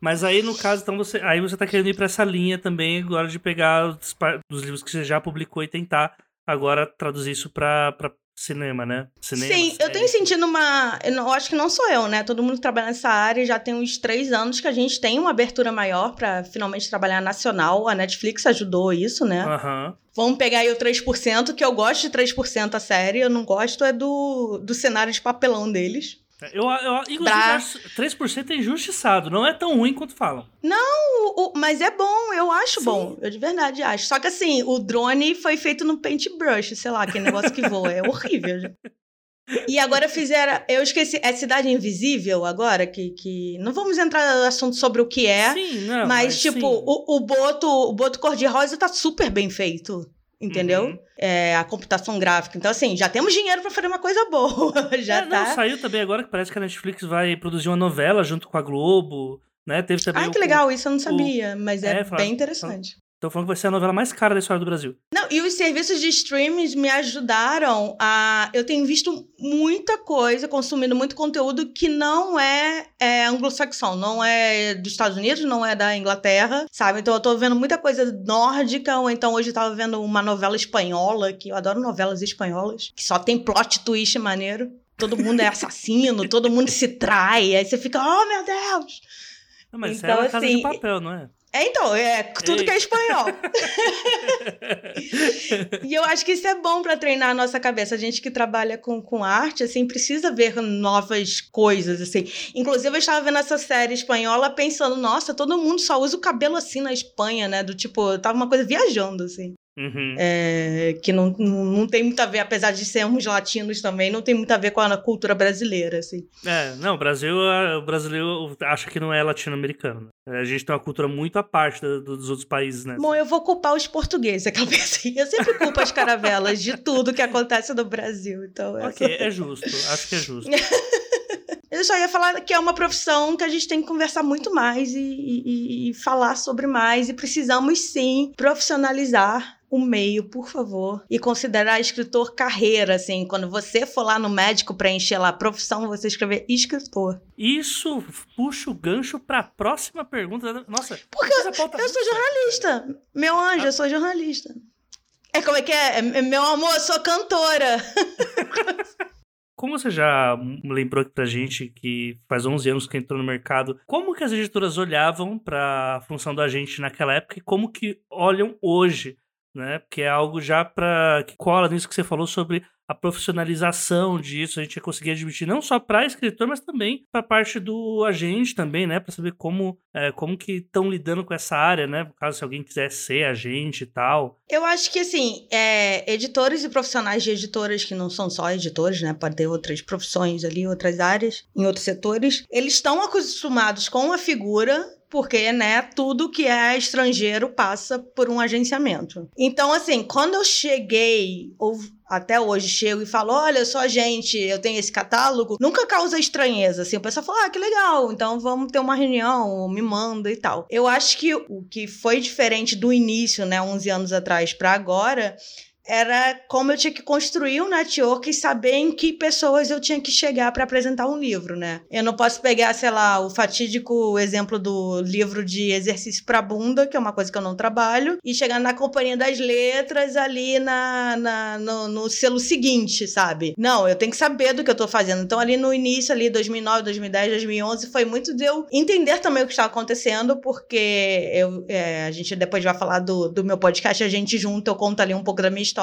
Mas aí, no caso, então, você. Aí você tá querendo ir pra essa linha também, agora de pegar os, dos livros que você já publicou e tentar agora traduzir isso pra, pra cinema, né? Cinema, Sim, eu série. tenho sentido uma. Eu não- eu acho que não sou eu, né? Todo mundo que trabalha nessa área já tem uns três anos que a gente tem uma abertura maior pra finalmente trabalhar nacional. A Netflix ajudou isso, né? Aham. Vamos pegar aí o 3%, que eu gosto de 3% a série, eu não gosto é do, do cenário de papelão deles. Eu, eu, inclusive, Pra- acho 3% é injustiçado, não é tão ruim quanto falam. O- o- mas é bom, eu acho Sim. bom. Eu de verdade acho. Só que assim, o drone foi feito no paintbrush, sei lá, aquele negócio que voa. É horrível. E agora fizeram. Eu esqueci. É Cidade Invisível agora? Que, que. Não vamos entrar no assunto sobre o que é. sim, não. mas, tipo, sim. o, o boto, o boto cor-de-rosa tá super bem feito. Entendeu? Uhum. É, a computação gráfica. Então, assim, já temos dinheiro pra fazer uma coisa boa. já É, tá. Não, saiu também agora que parece que a Netflix vai produzir uma novela junto com a Globo, né? Teve também o- que legal, isso eu não sabia, mas é, É, bem interessante. Estão falando que vai ser a novela mais cara da história do Brasil. Não, e os serviços de streaming me ajudaram a. Eu tenho visto muita coisa, consumindo muito conteúdo que não é, é anglo-saxão, não é dos Estados Unidos, não é da Inglaterra, sabe? Então eu tô vendo muita coisa nórdica, ou então hoje eu tava vendo uma novela espanhola, que eu adoro novelas espanholas, que só tem plot twist maneiro. Todo mundo é assassino, todo mundo se trai, aí você fica, oh meu Deus! Não, mas Então, é uma casa assim, de papel, não é? É, então, é tudo Ei. que é espanhol. e eu acho que isso é bom pra treinar a nossa cabeça. A gente que trabalha com, com arte, assim, precisa ver novas coisas, assim. Inclusive, eu estava vendo essa série espanhola pensando, nossa, todo mundo só usa o cabelo assim na Espanha, né? Do tipo, tava uma coisa viajando, assim. Uhum. É, que não, não, tem muito a ver, apesar de sermos latinos também, não tem muito a ver com a cultura brasileira, assim. É, não, o Brasil, o brasileiro acha que não é latino-americano. né? A gente tem uma cultura muito à parte dos outros países, né? Bom, eu vou culpar os portugueses, é que eu pensei. Eu sempre culpo as caravelas de tudo que acontece no Brasil. Então, essa- Ok, é justo, acho que é justo. Eu só ia falar que é uma profissão que a gente tem que conversar muito mais e, e- e falar sobre mais. E precisamos sim profissionalizar o meio, por favor. E considerar escritor carreira, assim. Quando você for lá no médico preencher lá a profissão, você escrever escritor. Isso puxa o gancho pra próxima pergunta. Nossa, Porque pauta Eu sou jornalista. Meu anjo, eu sou jornalista. É como é que é? É, Meu amor, eu sou cantora. Como você já lembrou aqui pra gente que faz 11 anos que entrou no mercado, como que as editoras olhavam pra função do agente naquela época e como que olham hoje, né? Porque é algo já para que cola nisso que você falou sobre a profissionalização disso, a gente ia conseguir admitir não só para escritor, mas também para parte do agente também, né, para saber como é, como que estão lidando com essa área, né, caso se alguém quiser ser agente e tal. Eu acho que, assim, é, editores e profissionais de editoras que não são só editores, né? Pode ter outras profissões ali, outras áreas, em outros setores. Eles estão acostumados com a figura porque, né, tudo que é estrangeiro passa por um agenciamento. Então, assim, quando eu cheguei, ou até hoje chego e falo, olha, eu sou agente, eu tenho esse catálogo, nunca causa estranheza, assim, o pessoal fala, ah, que legal, então vamos ter uma reunião, me manda e tal. Eu acho que o que foi diferente do início, né, 11 anos atrás para agora, era como eu tinha que construir um network e saber em que pessoas eu tinha que chegar para apresentar um livro, né? Eu não posso pegar, sei lá, o fatídico exemplo do livro de exercício para bunda, que é uma coisa que eu não trabalho, e chegar na companhia das letras ali na, na no, no selo seguinte, sabe? Não, eu tenho que saber do que eu tô fazendo. Então ali no início, ali 2009, 2010, 2011, foi muito de eu entender também o que estava acontecendo, porque eu, é, a gente depois vai falar do, do meu podcast, a gente junto, eu conto ali um pouco da minha história.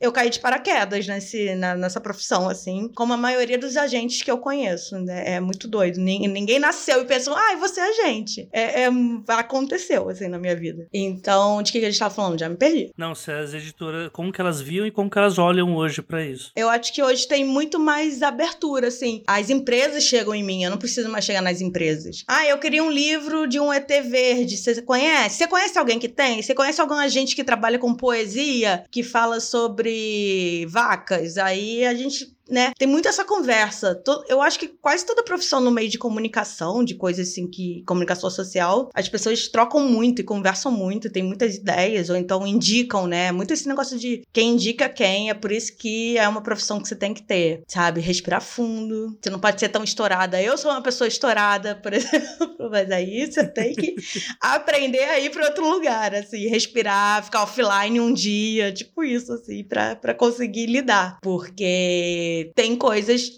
Eu caí de paraquedas nesse, na- nessa profissão, assim, como a maioria dos agentes que eu conheço, né? É muito doido. Nin- Ninguém nasceu e pensou, ai, você é agente. É, é- aconteceu, assim, na minha vida. Então, de que que a gente tava falando? Já me perdi. Não, se as editoras, como que elas viam e como que elas olham hoje para isso. Eu acho que hoje tem muito mais abertura, assim. As empresas chegam em mim, eu não preciso mais chegar nas empresas. Ah, eu queria um livro de um ET verde. Você conhece? Você conhece alguém que tem? Você conhece algum agente que trabalha com poesia, que fala sobre vacas? Aí a gente. Né? Tem muito essa conversa. Eu acho que quase toda profissão no meio de comunicação, de coisas assim que. comunicação social, as pessoas trocam muito e conversam muito, tem muitas ideias, ou então indicam, né? Muito esse negócio de quem indica quem, é por isso que é uma profissão que você tem que ter, sabe? Respirar fundo. Você não pode ser tão estourada. Eu sou uma pessoa estourada, por exemplo, mas aí você tem que aprender a ir para outro lugar, assim, respirar, ficar offline um dia, tipo isso, assim, pra conseguir lidar. Porque tem coisas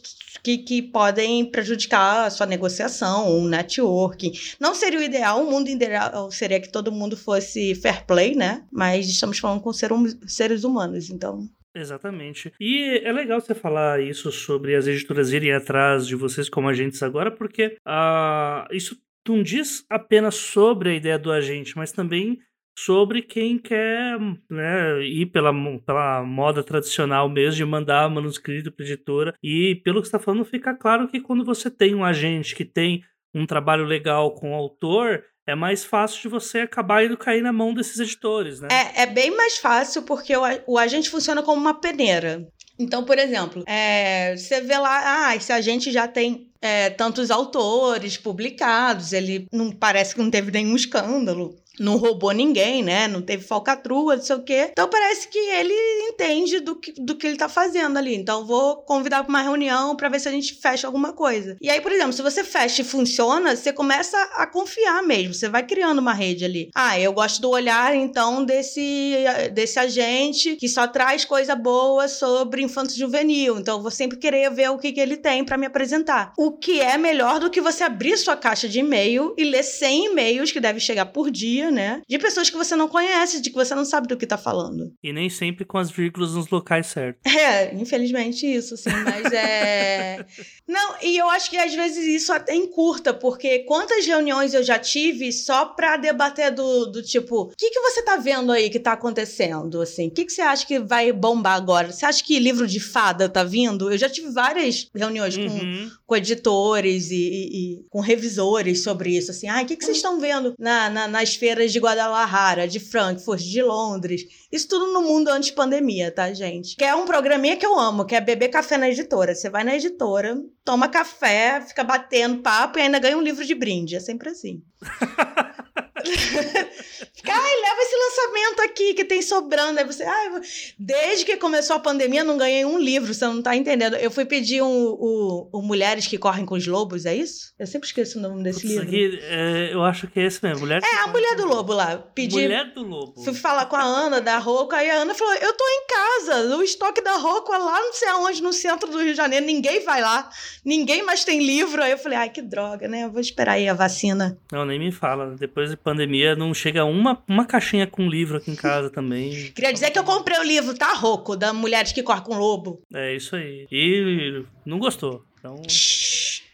que, que podem prejudicar a sua negociação, um networking. Não seria o ideal, o mundo ideal seria que todo mundo fosse fair play, né? Mas estamos falando com ser hum- seres humanos, então. Exatamente. E é legal você falar isso sobre as editoras irem atrás de vocês como agentes agora, porque ah, isso não diz apenas sobre a ideia do agente, mas também sobre quem quer né, ir pela, pela moda tradicional mesmo, de mandar manuscrito para editora. E pelo que está falando, fica claro que quando você tem um agente que tem um trabalho legal com o autor, é mais fácil de você acabar indo cair na mão desses editores, né? É, é bem mais fácil porque o, o agente funciona como uma peneira. Então, por exemplo, é, você vê lá, ah, esse agente já tem é, tantos autores publicados, ele não parece que não teve nenhum escândalo. Não roubou ninguém, né? Não teve falcatrua, não sei o quê. Então parece que ele entende do que, do que ele tá fazendo ali. Então vou convidar para uma reunião para ver se a gente fecha alguma coisa. E aí, por exemplo, se você fecha e funciona, você começa a confiar mesmo. Você vai criando uma rede ali. Ah, eu gosto do olhar então desse desse agente que só traz coisa boa sobre infanto juvenil. Então eu vou sempre querer ver o que, que ele tem para me apresentar. O que é melhor do que você abrir sua caixa de e-mail e ler 100 e-mails que devem chegar por dia, né? De pessoas que você não conhece, de que você não sabe do que tá falando. E nem sempre com as vírgulas nos locais certos. É, infelizmente isso, sim, mas é. não, e eu acho que às vezes isso até encurta, porque quantas reuniões eu já tive só pra debater do, do tipo, o que, que você tá vendo aí que tá acontecendo, assim? O que, que você acha que vai bombar agora? Você acha que livro de fada tá vindo? Eu já tive várias reuniões uhum. com, com editores e, e, e, com revisores sobre isso, assim, ah, o que, que vocês estão vendo na, na, nas de Guadalajara, de Frankfurt, de Londres? Isso tudo no mundo antes pandemia, tá, gente? Que é um programinha que eu amo, que é beber café na editora. Você vai na editora, toma café, fica batendo papo e ainda ganha um livro de brinde. É sempre assim. Ai, leva esse lançamento aqui que tem sobrando. Aí você, ai, desde que começou a pandemia, não ganhei um livro, você não tá entendendo. Eu fui pedir um, o, o Mulheres que Correm com os Lobos, é isso? Eu sempre esqueço o nome desse livro. Aqui, é, eu acho que é esse mesmo. Mulheres é, a Mulher do Lobo lá. Pedi, Mulher do Lobo. Fui falar com a Ana da Roco, aí a Ana falou: Eu tô em casa, o estoque da Roco é lá não sei aonde, no centro do Rio de Janeiro, ninguém vai lá, ninguém mais tem livro. Aí eu falei: Ai, que droga, né? Eu vou esperar aí a vacina. Não, nem me fala. Depois da pandemia, não chega uma, uma caixinha com livro aqui em casa também. Queria dizer que eu comprei o livro, tá, Roco, da Mulheres que Correm com Lobo. É isso aí. E não gostou. Então.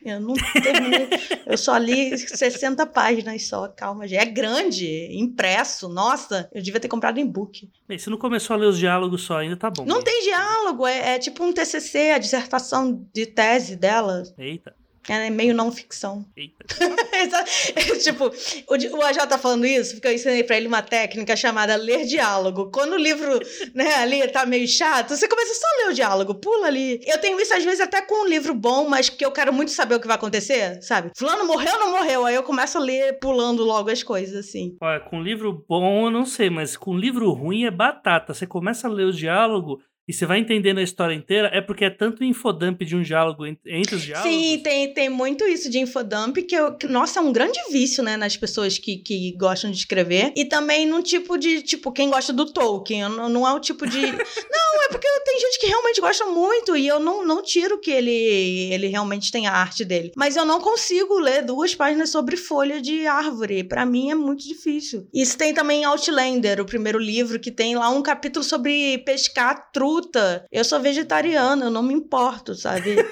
Eu não terminei. eu só li 60 páginas só, calma, já é grande, impresso. Nossa, eu devia ter comprado em book. E você não começou a ler os diálogos só ainda, tá bom. Não tem diálogo, é, é tipo um TCC, a dissertação de tese dela. Eita. É meio não ficção. Eita. tipo, o, o AJ tá falando isso porque eu ensinei pra ele uma técnica chamada ler diálogo. Quando o livro, né, ali tá meio chato, você começa só a ler o diálogo, pula ali. Eu tenho isso às vezes até com um livro bom, mas que eu quero muito saber o que vai acontecer, sabe? Fulano morreu ou não morreu? Aí eu começo a ler pulando logo as coisas, assim. Olha, com livro bom eu não sei, mas com livro ruim é batata. Você começa a ler o diálogo e você vai entendendo a história inteira, é porque é tanto infodump de um diálogo entre os diálogos. Sim, tem, tem muito isso de infodump, que, eu, que, nossa, é um grande vício, né, nas pessoas que, que gostam de escrever. E também num tipo de, tipo, quem gosta do Tolkien, não é o tipo de... não, é porque tem gente que realmente gosta muito e eu não, não tiro que ele, ele realmente tem a arte dele. Mas eu não consigo ler duas páginas sobre folha de árvore. para mim é muito difícil. Isso tem também Outlander, o primeiro livro, que tem lá um capítulo sobre pescar truta eu sou vegetariana, eu não me importo, sabe?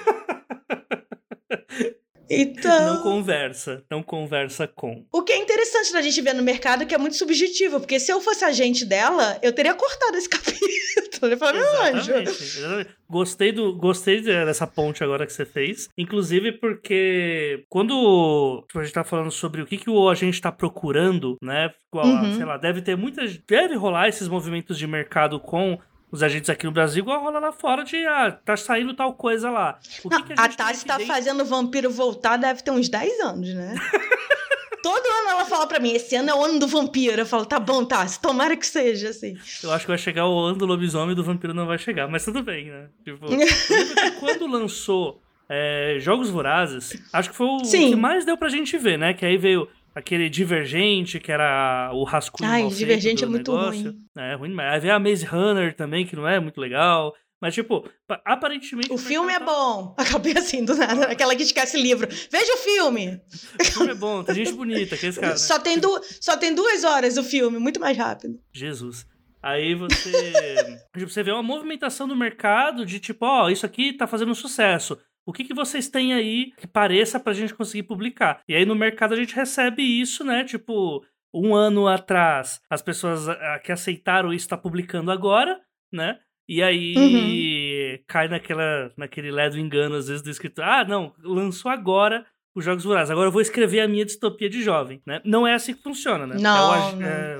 Então. Não conversa, não conversa com. O que é interessante da gente ver no mercado é que é muito subjetivo, porque se eu fosse agente dela, eu teria cortado esse capítulo. Eu falei, meu anjo. Gostei, do, gostei dessa ponte agora que você fez. Inclusive porque quando tipo, a gente tá falando sobre o que, que o agente tá procurando, né? Uhum. Sei lá, deve ter muitas. Deve rolar esses movimentos de mercado com os agentes aqui no Brasil, igual rola lá fora de, ah, tá saindo tal coisa lá. O que Não, que a, a Tassi tá fazendo o vampiro voltar deve ter uns 10 anos, né? Todo ano ela fala pra mim, esse ano é o ano do vampiro. Eu falo, tá bom, Tassi, tomara que seja, assim. Eu acho que vai chegar o ano do lobisomem e do vampiro não vai chegar, mas tudo bem, né? Tipo, quando lançou é, Jogos Vorazes, acho que foi o, o, que mais deu pra gente ver, né? Que aí veio aquele Divergente, que era o rascunho Ai, Divergente é muito negócio. ruim. É, ruim demais. Aí veio a Maze Runner também, que não é muito legal. Mas, tipo, aparentemente. O filme é bom. Acabei assim, do nada. Aquela que esquece livro. Veja o filme! O filme é bom, tem gente bonita, que é esse cara. Né? Só, tem du... Só tem duas horas o filme, muito mais rápido. Jesus. Aí você. tipo, você vê uma movimentação do mercado de tipo, ó, oh, isso aqui tá fazendo sucesso. O que, que vocês têm aí que pareça pra gente conseguir publicar? E aí no mercado a gente recebe isso, né? Tipo, um ano atrás, as pessoas que aceitaram isso tá publicando agora, né? E aí uhum. cai naquela, naquele ledo engano, às vezes, do escritor. Ah, não, lançou agora, os Jogos Vorazes. Agora eu vou escrever a minha distopia de jovem, né? Não é assim que funciona, né? Não, Eu é,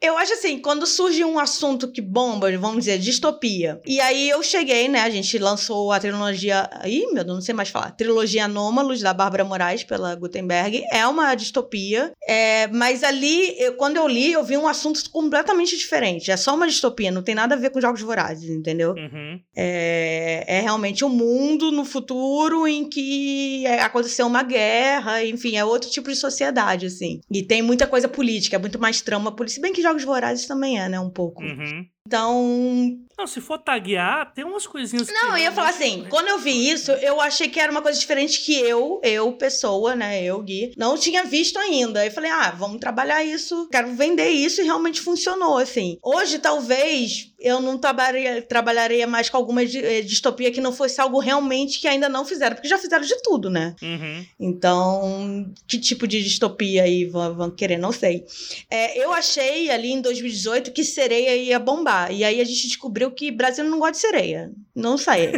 Eu acho assim, quando surge um assunto que bomba, vamos dizer, distopia. E aí eu cheguei, né? A gente lançou a trilogia. Ih, meu Deus, não sei mais falar. Trilogia Anômalos, da Bárbara Moraes, pela Gutenberg. É uma distopia. é, mas ali, eu- quando eu li, eu vi um assunto completamente diferente. É só uma distopia, não tem nada a ver com jogos vorazes, entendeu? uhum. É, é realmente um mundo no futuro em que é, aconteceu uma guerra, enfim, é outro tipo de sociedade, assim. E tem muita coisa política, é muito mais trama política. Se bem que Jogos Vorazes também é, né, um pouco. Uhum. Então. Não, se for taguear, tem umas coisinhas que Não, eu ia falar assim, quando eu vi isso, eu achei que era uma coisa diferente que eu, eu, pessoa, né, eu, Gui, não tinha visto ainda. Eu falei, ah, vamos trabalhar isso, quero vender isso e realmente funcionou, assim. Hoje, talvez, eu não trabalharia, trabalharia mais com alguma eh, distopia que não fosse algo realmente que ainda não fizeram, porque já fizeram de tudo, né? Uhum. Então, que tipo de distopia aí vão, vão querer? Não sei. É, eu achei ali em 2018 que sereia ia bombar. E aí a gente descobriu que Brasil não gosta de sereia. Não sai.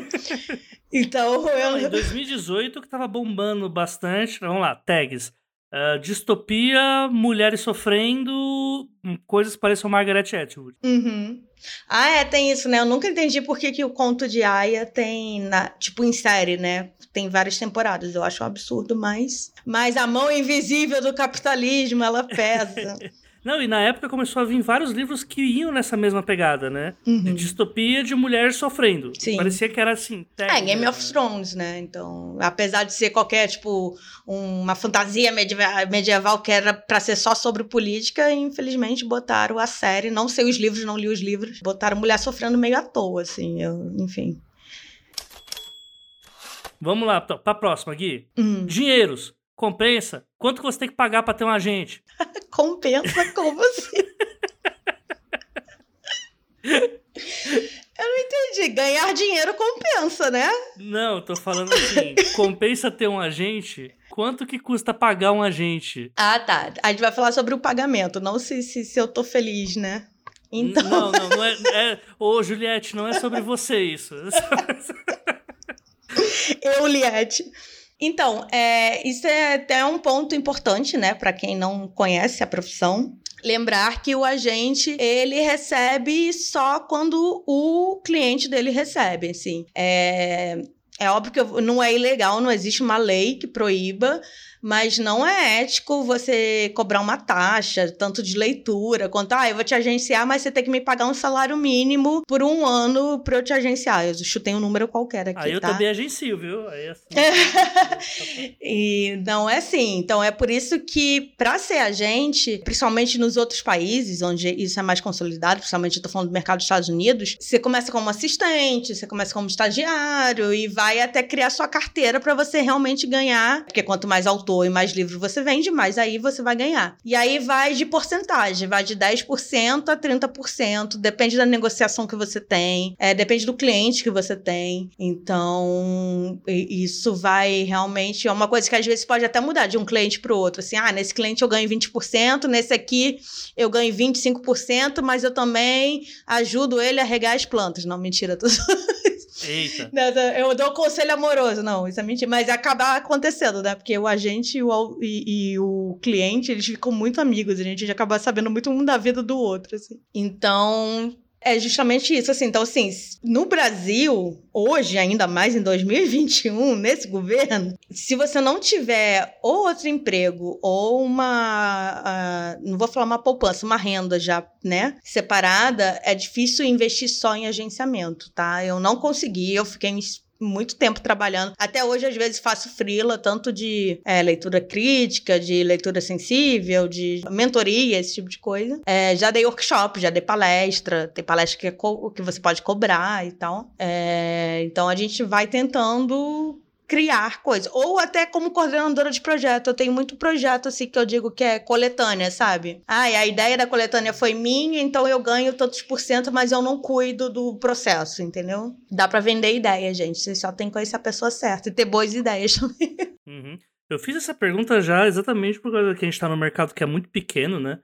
então, Não, em eu. 2018 que tava bombando bastante. Vamos lá, tags. Ah, distopia, mulheres sofrendo, hum, coisas que parecem Margaret Atwood. Uhum. Ah, é, tem isso, né? Eu nunca entendi por que, que o conto de Aya tem, na, tipo, em série, né? Tem várias temporadas. Eu acho um absurdo, mas. Mas a mão invisível do capitalismo, ela pesa. Não, e na época começou a vir vários livros que iam nessa mesma pegada, né? De Uhum. distopia de mulher sofrendo. Sim. Parecia que era assim. É, tag, Game né? of Thrones, né? Então, apesar de ser qualquer, tipo, uma fantasia medieva- medieval que era pra ser só sobre política, infelizmente botaram a série, não sei os livros, não li os livros, botaram mulher sofrendo meio à toa, assim, eu, enfim. Vamos lá, pra pra próxima, Gui. Hum, Dinheiros. Compensa? Quanto que você tem que pagar pra ter um agente? compensa como assim? Eu não entendi. Ganhar dinheiro compensa, né? Não, eu tô falando assim. compensa ter um agente? Quanto que custa pagar um agente? Ah, tá. A gente vai falar sobre o pagamento, não se, se, se eu tô feliz, né? Então. Não, não, não é, é. Ô, Juliette, não é sobre você isso. Eu, Liette. Então, é, isso é até um ponto importante, né, para quem não conhece a profissão. Lembrar que o agente, ele recebe só quando o cliente dele recebe, assim. É, é óbvio que não é ilegal, não existe uma lei que proíba, mas não é ético você cobrar uma taxa, tanto de leitura, quanto, ah, eu vou te agenciar, mas você tem que me pagar um salário mínimo por um ano pra eu te agenciar. Eu chutei um número qualquer aqui, Aí eu tá? também agencio, viu? Aí assim. E não é assim. Então é por isso que, para ser agente, principalmente nos outros países, onde isso é mais consolidado, principalmente eu tô falando do mercado dos Estados Unidos, você começa como assistente, você começa como estagiário e vai até criar sua carteira para você realmente ganhar. Porque quanto mais autor e mais livros você vende, mais aí você vai ganhar. E aí vai de porcentagem, vai de 10% a 30%, depende da negociação que você tem, é, depende do cliente que você tem. Então, isso vai realmente. É uma coisa que às vezes pode até mudar de um cliente para o outro. Assim, ah, nesse cliente eu ganho 20%, nesse aqui eu ganho 25%, mas eu também ajudo ele a regar as plantas. Não, mentira, tô Eita. não, não, Eu dou conselho amoroso, não, isso é mentira. Mas acaba acontecendo, né? Porque o agente e o, e, e o cliente, eles ficam muito amigos. A gente acaba sabendo muito um da vida do outro, assim. Então, é justamente isso, assim. Então, assim, no Brasil, hoje, ainda mais em 2021, nesse governo, se você não tiver ou outro emprego ou uma, ah, não vou falar uma poupança, uma renda já, né, separada, é difícil investir só em agenciamento, tá? Eu não consegui, eu fiquei muito tempo trabalhando. Até hoje, às vezes, faço frila, tanto de é, leitura crítica, de leitura sensível, de mentoria, esse tipo de coisa. É, já dei workshop, já dei palestra, tem palestra que, é que você pode cobrar e tal. É, então, a gente vai tentando criar coisas. Ou até como coordenadora de projeto. Eu tenho muito projeto, assim, que eu digo que é coletânea, sabe? Ah, a ideia da coletânea foi minha, então eu ganho tantos por cento, mas eu não cuido do processo, entendeu? Dá pra vender ideia, gente. Você só tem que conhecer a pessoa certa e ter boas ideias também. Uhum. Eu fiz essa pergunta já exatamente por causa que a gente tá num mercado que é muito pequeno, né?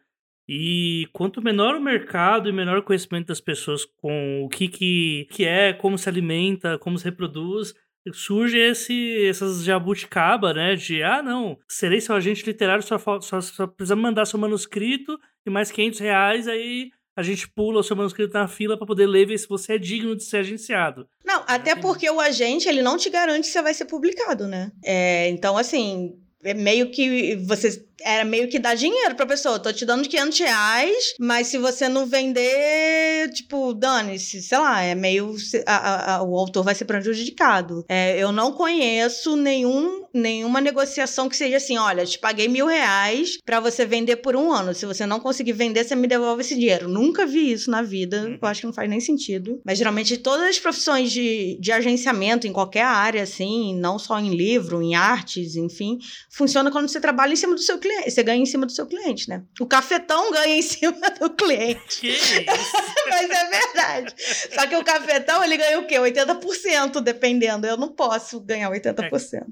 E quanto menor o mercado e menor o conhecimento das pessoas com o que, que, que é, como se alimenta, como se reproduz, surge esse, essas jabuticaba, né? De, ah, não, serei seu agente literário, só, só, só precisa mandar seu manuscrito e mais 500 reais, aí a gente pula o seu manuscrito na fila para poder ler ver se você é digno de ser agenciado. Não, até porque o agente, ele não te garante se você vai ser publicado, né? É, então, assim, é meio que você era meio que dar dinheiro pra pessoa. Tô te dando 500 reais, mas se você não vender, tipo, dane-se, sei lá, é meio. A, a, o autor vai ser prejudicado. É, eu não conheço nenhum, nenhuma negociação que seja assim: olha, te paguei mil reais pra você vender por um ano. Se você não conseguir vender, você me devolve esse dinheiro. Nunca vi isso na vida. Uhum. Eu acho que não faz nem sentido. Mas geralmente todas as profissões de, de agenciamento, em qualquer área, assim, não só em livro, em artes, enfim, funciona quando você trabalha em cima do seu cliente cliente, você ganha em cima do seu cliente, né? O cafetão ganha em cima do cliente. Que isso? Mas é verdade. Só que o cafetão, ele ganha o quê? 80%, dependendo. Eu não posso ganhar 80%.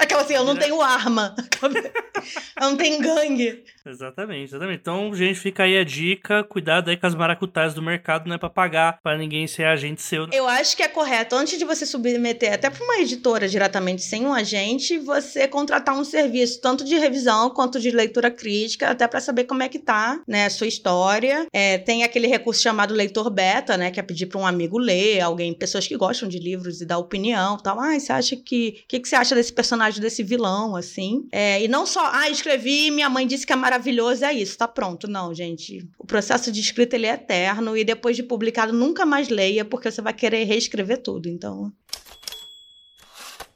Aquela assim, eu não tenho arma. eu não tenho gangue. Exatamente, exatamente. Então, gente, fica aí a dica. Cuidado aí com as maracutaias do mercado, não é pra pagar, pra ninguém ser agente seu. Eu acho que é correto, antes de você submeter até pra uma editora diretamente sem um agente, você contratar um serviço, tanto de revisão quanto de leitura crítica, até para saber como é que tá, né, a sua história. É, tem aquele recurso chamado leitor beta, né, que é pedir pra um amigo ler, alguém, pessoas que gostam de livros e dar opinião tal. Ah, você acha que. O que, que você acha desse personagem? Personagem desse vilão, assim. É, e não só, ah, escrevi minha mãe disse que é maravilhoso, é isso, tá pronto. Não, gente. O processo de escrita ele é eterno e depois de publicado nunca mais leia, porque você vai querer reescrever tudo. Então.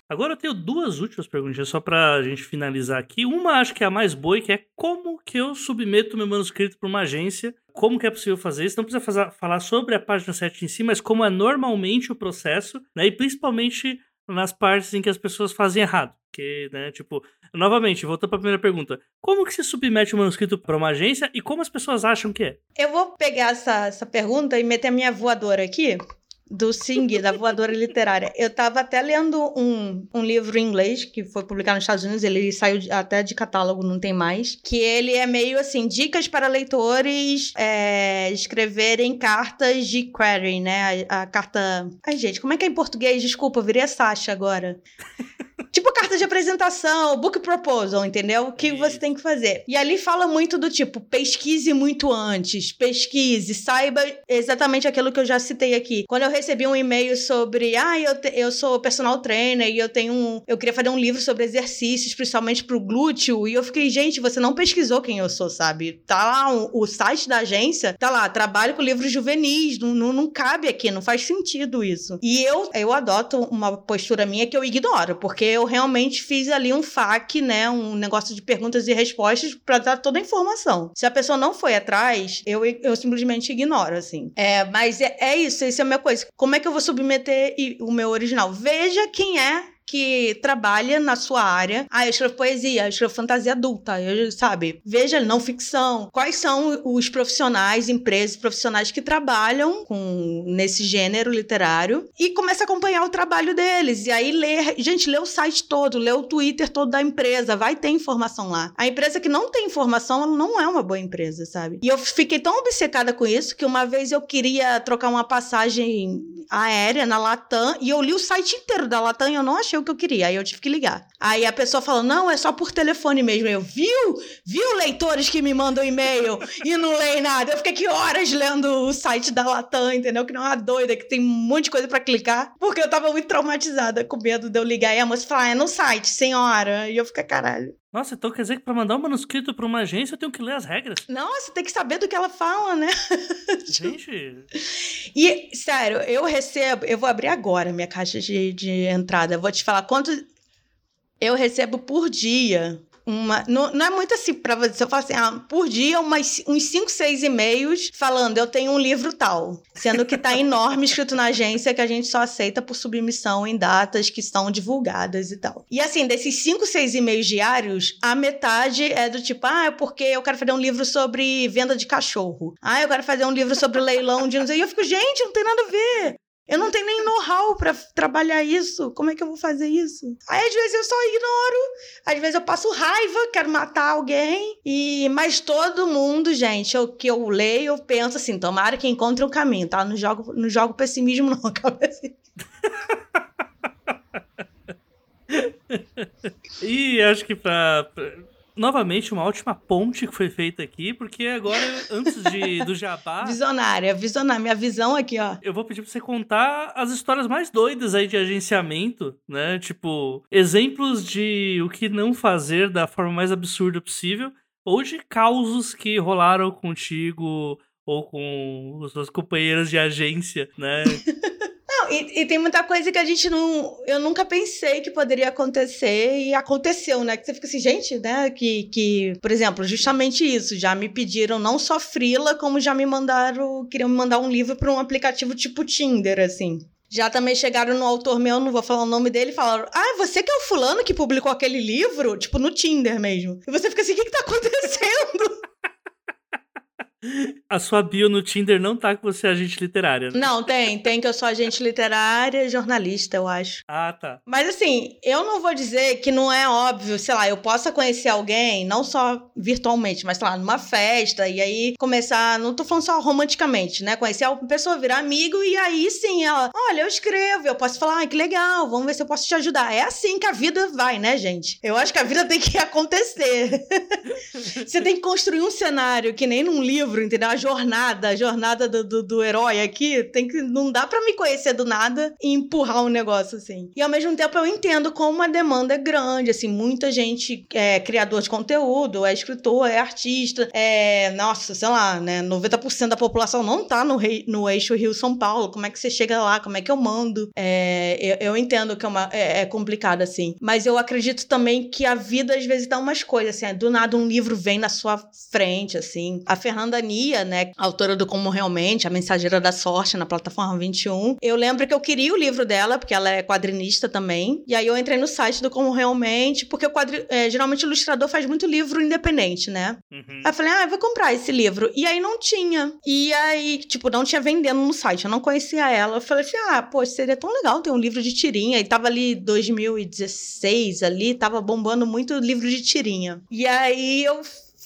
Agora eu tenho duas últimas perguntas só pra gente finalizar aqui. Uma acho que é a mais boa, que é como que eu submeto meu manuscrito para uma agência? Como que é possível fazer isso? Não precisa fazer, falar sobre a página 7 em si, mas como é normalmente o processo, né? E principalmente nas partes em que as pessoas fazem errado. Que, né, tipo, novamente, voltando para a primeira pergunta, como que se submete um manuscrito para uma agência e como as pessoas acham que é? Eu vou pegar essa, essa pergunta e meter a minha voadora aqui, do Sing, da voadora literária. Eu estava até lendo um, um livro em inglês que foi publicado nos Estados Unidos, ele saiu até de catálogo, não tem mais, que ele é meio assim, dicas para leitores é, escreverem cartas de query, né? A, a, carta... Ai, gente, como é que é em português? Desculpa, eu virei a Sasha agora. Tipo carta de apresentação, book proposal, entendeu? O que você tem que fazer. E ali fala muito do tipo, pesquise muito antes, pesquise, saiba exatamente aquilo que eu já citei aqui. Quando eu recebi um e-mail sobre, ah, eu, te, eu sou personal trainer e eu tenho um, eu queria fazer um livro sobre exercícios, principalmente pro glúteo, e eu fiquei, gente, você não pesquisou quem eu sou, sabe? Tá lá um, o site da agência, tá lá, trabalho com livros juvenis, não, não, não cabe aqui, não faz sentido isso. E eu, eu adoto uma postura minha que eu ignoro, porque eu eu realmente fiz ali um FAQ, né? Um negócio de perguntas e respostas para dar toda a informação. Se a pessoa não foi atrás, eu, eu simplesmente ignoro, assim. É, mas é, é isso, essa é a minha coisa. Como é que eu vou submeter o meu original? Veja quem é que trabalha na sua área. Ah, eu escrevo poesia, eu escrevo fantasia adulta, eu, sabe? Veja não ficção. Quais são os profissionais, empresas, profissionais que trabalham com nesse gênero literário e começa a acompanhar o trabalho deles. E aí lê, gente, lê o site todo, lê o Twitter todo da empresa, vai ter informação lá. A empresa que não tem informação, ela não é uma boa empresa, sabe? E eu fiquei tão obcecada com isso que uma vez eu queria trocar uma passagem aérea na Latam e eu li o site inteiro da Latam e eu não achei achei o que eu queria, aí eu tive que ligar. Aí a pessoa falou: não, é só por telefone mesmo. Eu, viu? Viu leitores que me mandam e-mail e não leem nada? Eu fiquei horas lendo o site da Latam, entendeu? Que não é uma doida, que tem um monte de coisa para clicar, porque eu tava muito traumatizada com medo de eu ligar e a moça falar: ah, é no site, senhora. E eu fiquei, caralho. Nossa, então quer dizer que pra mandar um manuscrito pra uma agência eu tenho que ler as regras? Nossa, tem que saber do que ela fala, né? Gente. e, sério, eu recebo. Eu vou abrir agora minha caixa de, de entrada. Vou te falar quanto eu recebo por dia uma. Não, não é muito assim para você. Eu falo assim, ah, por dia, umas, uns 5, 6 e-mails falando, eu tenho um livro tal. Sendo que tá enorme escrito na agência que a gente só aceita por submissão em datas que estão divulgadas e tal. E assim, desses 5, 6 e-mails diários, a metade é do tipo, ah, é porque eu quero fazer um livro sobre venda de cachorro. Ah, eu quero fazer um livro sobre leilão de não sei. E eu fico, gente, não tem nada a ver. Eu não tenho nem know-how para trabalhar isso. Como é que eu vou fazer isso? Aí às vezes eu só ignoro, às vezes eu passo raiva, quero matar alguém. E mas todo mundo, gente, o que eu leio, eu penso assim, tomara que encontre um caminho, tá? Não jogo, não jogo pessimismo não, e acho que pra novamente uma ótima ponte que foi feita aqui, porque agora, antes de, do jabá. Visionária, visionária. Minha visão aqui, ó. Eu vou pedir pra você contar as histórias mais doidas aí de agenciamento, né? Tipo, exemplos de o que não fazer da forma mais absurda possível, ou de causos que rolaram contigo ou com os seus companheiros de agência, né? Não, e, e, tem muita coisa que a gente não. Eu nunca pensei que poderia acontecer e aconteceu, né? Que você fica assim, gente, né? Que, que por exemplo, justamente isso. Já me pediram não só Frila, como já me mandaram. Queriam me mandar um livro para um aplicativo tipo Tinder, assim. Já também chegaram no autor meu, não vou falar o nome dele, e falaram: Ah, você que é o fulano que publicou aquele livro? Tipo, no Tinder mesmo. E você fica assim: o que, que tá acontecendo? A sua bio no Tinder não tá que você é agente literária. Né? Não, tem. Tem que eu sou agente literária e jornalista, eu acho. Ah, tá. Mas assim, eu não vou dizer que não é óbvio, sei lá, eu possa conhecer alguém, não só virtualmente, mas sei lá, numa festa, e aí começar, não tô falando só romanticamente, né? Conhecer a pessoa, virar amigo, e aí sim, ela, olha, eu escrevo, eu posso falar, ai, que legal, vamos ver se eu posso te ajudar. É assim que a vida vai, né, gente? Eu acho que a vida tem que acontecer. Você tem que construir um cenário que nem num livro livro, entendeu? A jornada, a jornada do, do, do herói aqui, tem que não dá para me conhecer do nada e empurrar um negócio assim. E ao mesmo tempo eu entendo como a demanda é grande, assim, muita gente é criador de conteúdo, é escritor, é artista, é, nossa, sei lá, né, 90% da população não tá no, rei, no eixo Rio-São Paulo, como é que você chega lá, como é que eu mando? É, eu, eu, entendo que é, uma, é, é, complicado, assim, mas eu acredito também que a vida às vezes dá umas coisas, assim, do nada um livro vem na sua frente, assim. A Fernanda Né, autora do Como Realmente, a Mensageira da Sorte na plataforma 21. Eu lembro que eu queria o livro dela, porque ela é quadrinista também. E aí eu entrei no site do Como Realmente, porque o quadri... É, geralmente o ilustrador faz muito livro independente, né? Uhum. Aí eu falei, ah, eu vou comprar esse livro. E aí não tinha. E aí, tipo, não tinha vendendo no site. Eu não conhecia ela. Eu falei assim, ah, pô, seria tão legal ter um livro de tirinha. E tava ali 2016 ali, tava bombando muito livro de tirinha. E aí eu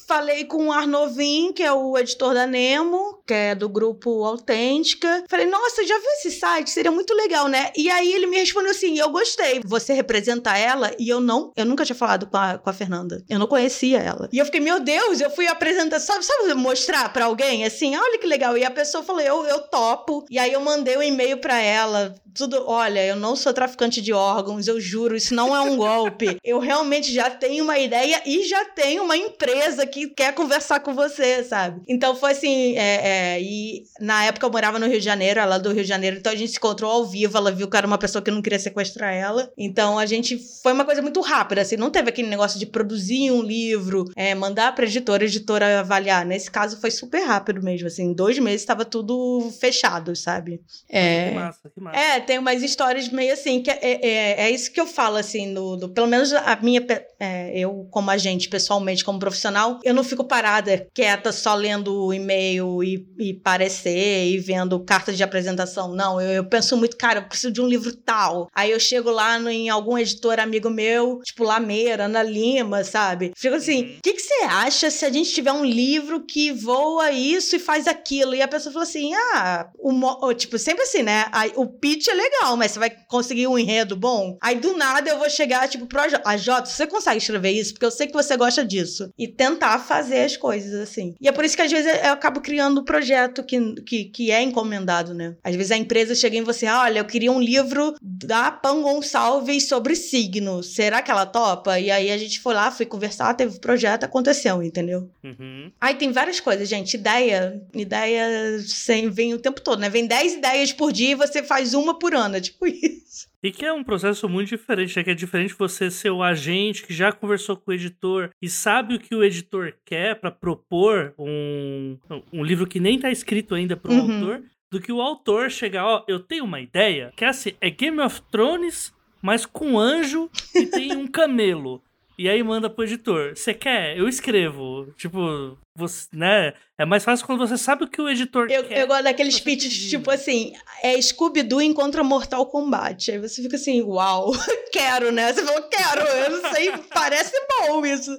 Falei com o Arnovin, que é o editor da Nemo, que é do grupo Autêntica. Falei, nossa, já viu esse site? Seria muito legal, né? E aí ele me respondeu assim: eu gostei. Você representa ela? E eu não, eu nunca tinha falado com a, com a Fernanda. Eu não conhecia ela. E eu fiquei, meu Deus, eu fui apresentar, sabe, sabe mostrar para alguém assim? Olha que legal. E a pessoa falou, eu, eu topo. E aí eu mandei um e-mail para ela, tudo, olha, eu não sou traficante de órgãos, eu juro, isso não é um golpe. Eu realmente já tenho uma ideia e já tenho uma empresa que quer conversar com você, sabe? Então foi assim, é, é, e na época eu morava no Rio de Janeiro, ela é do Rio de Janeiro, então a gente se encontrou ao vivo, ela viu que era uma pessoa que não queria sequestrar ela. Então a gente foi uma coisa muito rápida, assim, não teve aquele negócio de produzir um livro, é, mandar pra editora, a editora avaliar. Nesse caso foi super rápido mesmo, assim, em dois meses estava tudo fechado, sabe? É, que massa, que massa. É, tem umas histórias meio assim, que é, é, é isso que eu falo, assim, no, do, pelo menos a minha, é, eu como agente, pessoalmente, como profissional, eu não fico parada, quieta, só lendo o e-mail e, e parecer e vendo cartas de apresentação. Não, eu, eu, penso muito, cara, eu preciso de um livro tal. Aí eu chego lá no, em algum editor amigo meu, tipo Lameira, Ana Lima, sabe? Fico assim, uhum. o que, que você acha se a gente tiver um livro que voa isso e faz aquilo? E a pessoa falou assim, ah, o, tipo, sempre assim, né? Aí, o pitch é legal, mas você vai conseguir um enredo bom? Aí do nada eu vou chegar, tipo, pro a Jota, você consegue escrever isso? Porque eu sei que você gosta disso. E tentar fazer as coisas, assim. E é por isso que às vezes eu acabo criando um projeto que, que, que é encomendado, né? Às vezes a empresa chega em você, olha, eu queria um livro da Pan Gonçalves sobre signo. Será que ela topa? E aí a gente foi lá, foi conversar, teve projeto, aconteceu, entendeu? Uhum. Aí tem várias coisas, gente. Ideia, ideia sem, vem o tempo todo, né? Vem 10 ideias por dia e você faz uma por ano, é tipo isso. E que é um processo muito diferente, né? Que é diferente você ser o agente que já conversou com o editor e sabe o que o editor quer para propor um, um livro que nem tá escrito ainda pro uhum. autor, do que o autor chegar, ó, eu tenho uma ideia, que é assim, é Game of Thrones, mas com anjo e tem um camelo. E aí manda pro editor. Você quer? Eu escrevo. Tipo, você, né? É mais fácil quando você sabe o que o editor eu, quer. Eu gosto daqueles pitches, tipo assim, é Scooby-Doo encontra Mortal Kombat. Aí você fica assim, uau, quero, né? Você falou, quero, eu não sei, parece bom isso.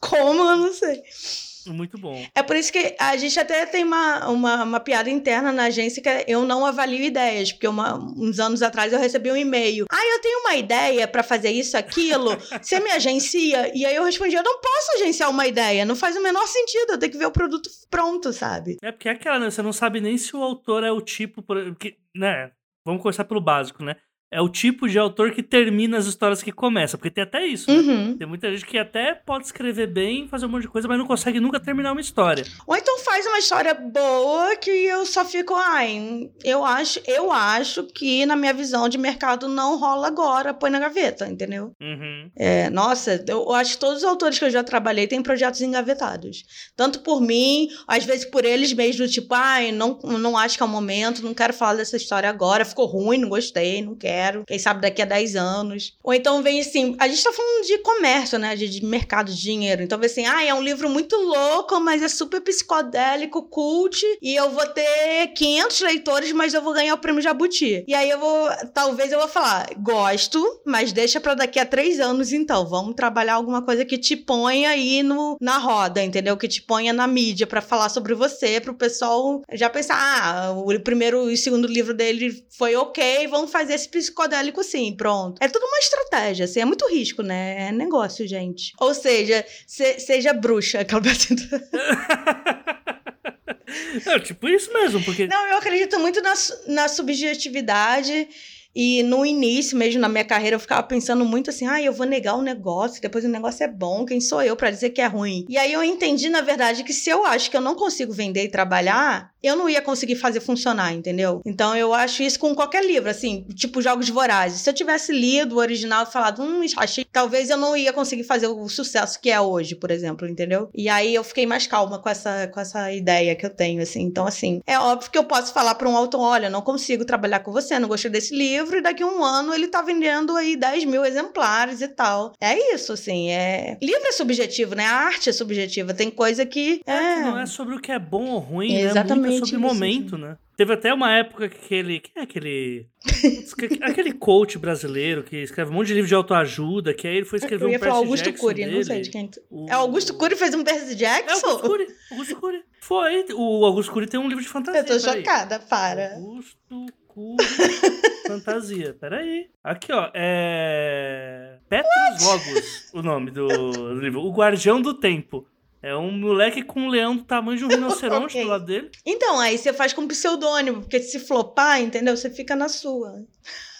Como, eu não sei. Muito bom. É por isso que a gente até tem uma, uma, uma piada interna na agência que é eu não avalio ideias, porque uma- uns anos atrás eu recebi um e-mail. Ah, eu tenho uma ideia pra fazer isso, aquilo, você me agencia? E aí eu respondi, eu não posso agenciar uma ideia, não faz o menor sentido, eu tenho que ver o produto pronto, sabe? É porque é aquela, né? Você não sabe nem se o autor é o tipo. por- Que, né? Vamos começar pelo básico, né? É o tipo de autor que termina as histórias que começa. Porque tem até isso, né? Uhum. Tem muita gente que até pode escrever bem, fazer um monte de coisa, mas não consegue nunca terminar uma história. Ou então faz uma história boa que eu só fico, ai, eu acho, eu acho que na minha visão de mercado não rola agora, põe na gaveta, entendeu? Uhum. É, nossa, eu acho que todos os autores que eu já trabalhei têm projetos engavetados. Tanto por mim, às vezes por eles mesmos, tipo, ai, não, não acho que é o momento, não quero falar dessa história agora, ficou ruim, não gostei, não quero. Quem sabe daqui a 10 anos. Ou então vem assim, a gente tá falando de comércio, né? De, de mercado de dinheiro. Então vem assim, ai, é um livro muito louco, mas é super psicodélico, cult, e eu vou ter 500 leitores, mas eu vou ganhar o prêmio Jabuti. E aí eu vou, talvez eu vou falar, gosto, mas deixa pra daqui a três anos então. Vamos trabalhar alguma coisa que te ponha aí no, na roda, entendeu? Que te ponha na mídia pra falar sobre você, pro pessoal já pensar, ah, o primeiro e o segundo livro dele foi ok, vamos fazer esse psicodélico sim, pronto. É tudo uma estratégia, assim, é muito risco, né? É negócio, gente. Ou seja, se- seja bruxa, aquela assim. É tipo isso mesmo, porque. Não, eu acredito muito na, na subjetividade. E no início, mesmo na minha carreira, eu ficava pensando muito assim: ah, eu vou negar o negócio, depois o negócio é bom, quem sou eu pra dizer que é ruim? E aí eu entendi, na verdade, que se eu acho que eu não consigo vender e trabalhar, eu não ia conseguir fazer funcionar, entendeu? Então eu acho isso com qualquer livro, assim, tipo Jogos Vorazes. Se eu tivesse lido o original e falado, hum, achei, talvez eu não ia conseguir fazer o sucesso que é hoje, por exemplo, entendeu? E aí eu fiquei mais calma com essa, com essa ideia que eu tenho, assim. Então, assim, é óbvio que eu posso falar para um autor: olha, não consigo trabalhar com você, não gostei desse livro, e daqui a um ano ele tá vendendo aí 10 mil exemplares e tal. É isso, assim, é. Livro é subjetivo, né? A arte é subjetiva. Tem coisa que. É. Não é sobre o que é bom ou ruim, né? Exatamente Muito é sobre momento, né? Teve até uma época que aquele. Quem é aquele. Aquele coach brasileiro que escreve um monte de livro de autoajuda, que aí ele foi escrever Eu um ia falar Percy Augusto Jackson Cury, não dele. sei de quem. O- É Augusto Cury fez um Percy É Jackson? Augusto Cury. Augusto Cury. Foi. O Augusto Cury tem um livro de fantasia. Eu tô chocada, para. Augusto Cury Fantasia. Peraí. Aqui, ó. É. Petrus Logos, o nome do livro. O Guardião do Tempo. É um moleque com um leão do tamanho de um rinoceronte Ok. do lado dele. Então, aí você faz com pseudônimo, porque se flopar, entendeu? Você fica na sua.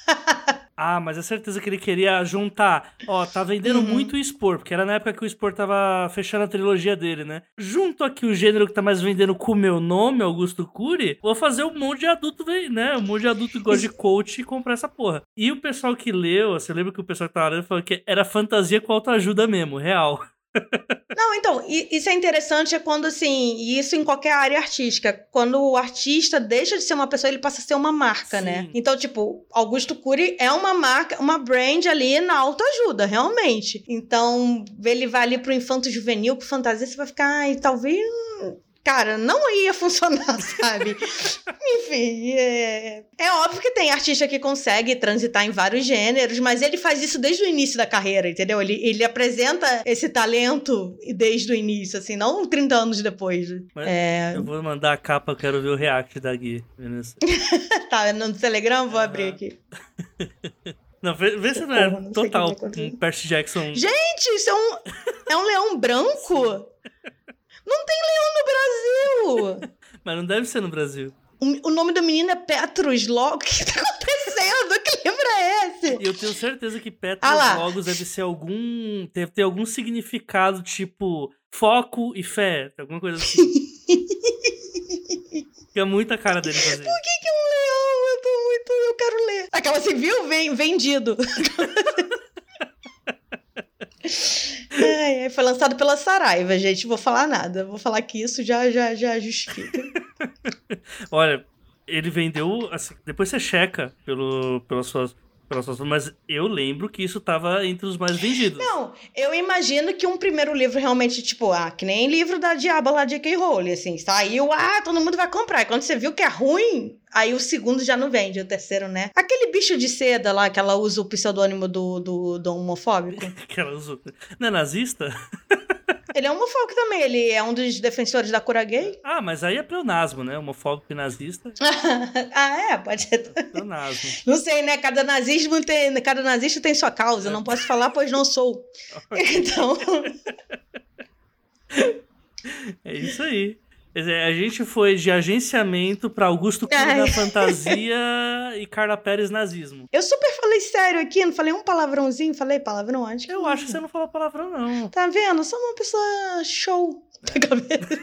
Ah, mas é certeza que ele queria juntar. Ó, tá vendendo Uhum. muito o Spor, porque era na época que o Spor tava fechando a trilogia dele, né? Junto aqui o gênero que tá mais vendendo com o meu nome, Augusto Cury, vou fazer um monte de adulto, né? Um monte de adulto que gosta de coach e comprar essa porra. E o pessoal que leu, você lembra que o pessoal que tava lendo falou que era fantasia com autoajuda mesmo, real. Não, então, isso é interessante é quando, assim, e isso em qualquer área artística, quando o artista deixa de ser uma pessoa, ele passa a ser uma marca, Sim. né? Então, tipo, Augusto Cury é uma marca, uma brand ali na autoajuda, realmente. Então, ele vai ali pro infanto juvenil com fantasia, você vai ficar, ai, talvez. Cara, não ia funcionar, sabe? Enfim, é... é óbvio que tem artista que consegue transitar em vários gêneros, mas ele faz isso desde o início da carreira, entendeu? Ele, ele apresenta esse talento desde o início, assim, não 30 anos depois. É, Eu vou mandar a capa, eu quero ver o react da Gui. Tá, no Telegram, vou Aham. abrir aqui. Não, vê, vê se não é total um Percy Jackson. Gente, isso é um, é um leão branco? Não tem leão no Brasil! Mas não deve ser no Brasil. O, o nome do menino é Petrus Log. O que tá acontecendo? Que livro é esse? Eu tenho certeza que Petrus Ah. Logos deve ser algum. Deve ter algum significado, tipo foco e fé. Alguma coisa assim. que é muita cara dele fazer. Por que, que é um leão? Eu tô muito. Eu quero ler. Aquela assim, viu? Vem, vendido. Ai, foi lançado pela Saraiva, gente. Vou falar nada. Vou falar que isso já, já, já justifica. Olha, ele vendeu. Assim, depois você checa pelo, pelas suas. Mas eu lembro que isso tava entre os mais vendidos. Não, eu imagino que um primeiro livro realmente, tipo, ah, que nem livro da Diaba lá de J.K. Rowling, assim, saiu, ah, todo mundo vai comprar. E quando você viu que é ruim, aí o segundo já não vende, o terceiro, né? Aquele bicho de seda lá, que ela usa o pseudônimo do, do, do homofóbico. Que ela usou. Não é nazista? Ele é homofóbico também, ele é um dos defensores da cura gay. Ah, mas aí é pleonasmo, né? Homofóbico e nazista. ah, é, pode ser. Pleonasmo. Não sei, né? Cada nazismo tem, cada nazista tem sua causa. Não posso falar, pois não sou. Então, É isso aí. Quer dizer, a gente foi de agenciamento pra Augusto Cury Ai. da fantasia e Carla Pérez nazismo. eu super falei sério aqui, não falei um palavrãozinho, falei palavrão antes. Eu acho que você não falou palavrão, não. Tá vendo? Eu sou uma pessoa show. da cabeça.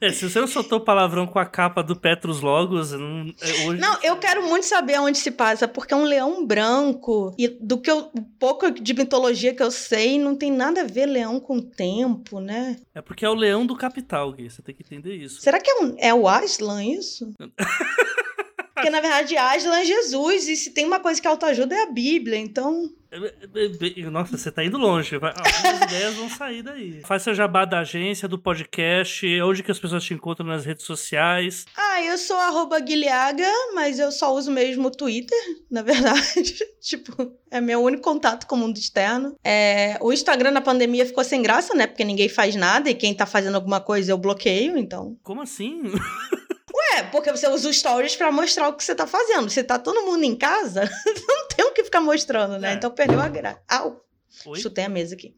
É, se você não soltou palavrão com a capa do Petrus Logos, não, é, hoje... Não, eu quero muito saber onde se passa, porque é um leão branco. E do que eu, pouco de mitologia que eu sei, não tem nada a ver leão com tempo, né? É porque é o leão do capital, Gui. Você tem que entender isso. Será que é, um, é o Aslan isso? Porque, na verdade, Aslan é Jesus, e se tem uma coisa que autoajuda é a Bíblia, então... Nossa, você tá indo longe. Algumas ideias vão sair daí. Faz seu jabá da agência, do podcast, onde que as pessoas te encontram nas redes sociais. Ah, eu sou arroba Guilhaga, mas eu só uso mesmo o Twitter, na verdade. tipo, é meu único contato com o mundo externo. É, o Instagram na pandemia ficou sem graça, né? Porque ninguém faz nada e quem tá fazendo alguma coisa eu bloqueio, então. Como assim? É, porque você usa os stories pra mostrar o que você tá fazendo. Se tá todo mundo em casa, não tem o que ficar mostrando, né? É. Então perdeu a graça. Oi? Chutei a mesa aqui.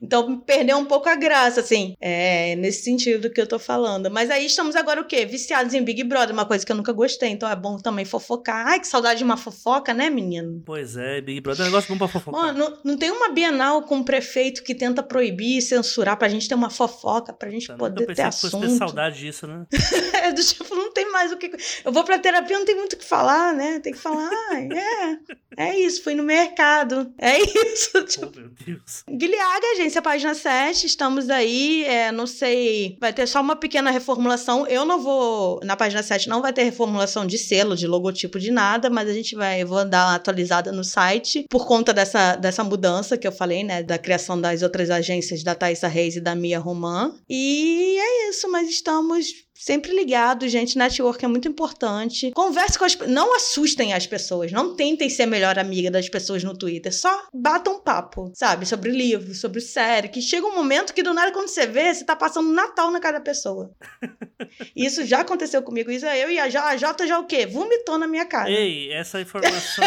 Então, perdeu um pouco a graça, assim. É, nesse sentido que eu tô falando. Mas aí estamos agora o quê? Viciados em Big Brother, uma coisa que eu nunca gostei. Então é bom também fofocar. Ai, que saudade de uma fofoca, né, menino? Pois é, Big Brother é um negócio bom pra fofocar. Mano, não, não tem uma Bienal com um prefeito que tenta proibir e censurar pra gente ter uma fofoca, pra gente Eu poder ter pensei que fosse ter assunto. saudade disso, né? É do tipo, não tem mais o que. Eu vou pra terapia, não tem muito o que falar, né? Tem que falar, "Ai, é. É isso, fui no mercado. É isso. Tipo, Oh, meu Deus. Guilhaga, agência página 7, estamos aí, é, não sei, vai ter só uma pequena reformulação. Eu não vou, na página 7 não vai ter reformulação de selo, de logotipo, de nada, mas a gente vai, eu vou dar uma atualizada no site por conta dessa, dessa mudança que eu falei, né, da criação das outras agências da Thaisa Reis e da Mia Roman. E é isso, mas estamos sempre ligados, gente. Network é muito importante. Converse com as Não assustem as pessoas. Não tentem ser a melhor amiga das pessoas no Twitter. Só batam um papo, sabe? Sobre livro, sobre série. Que chega um momento que do nada, quando você vê, você tá passando Natal na cara da pessoa. Isso já aconteceu comigo. Isso é eu e a Jota. A Jota já o quê? Vomitou na minha cara. Ei, essa informação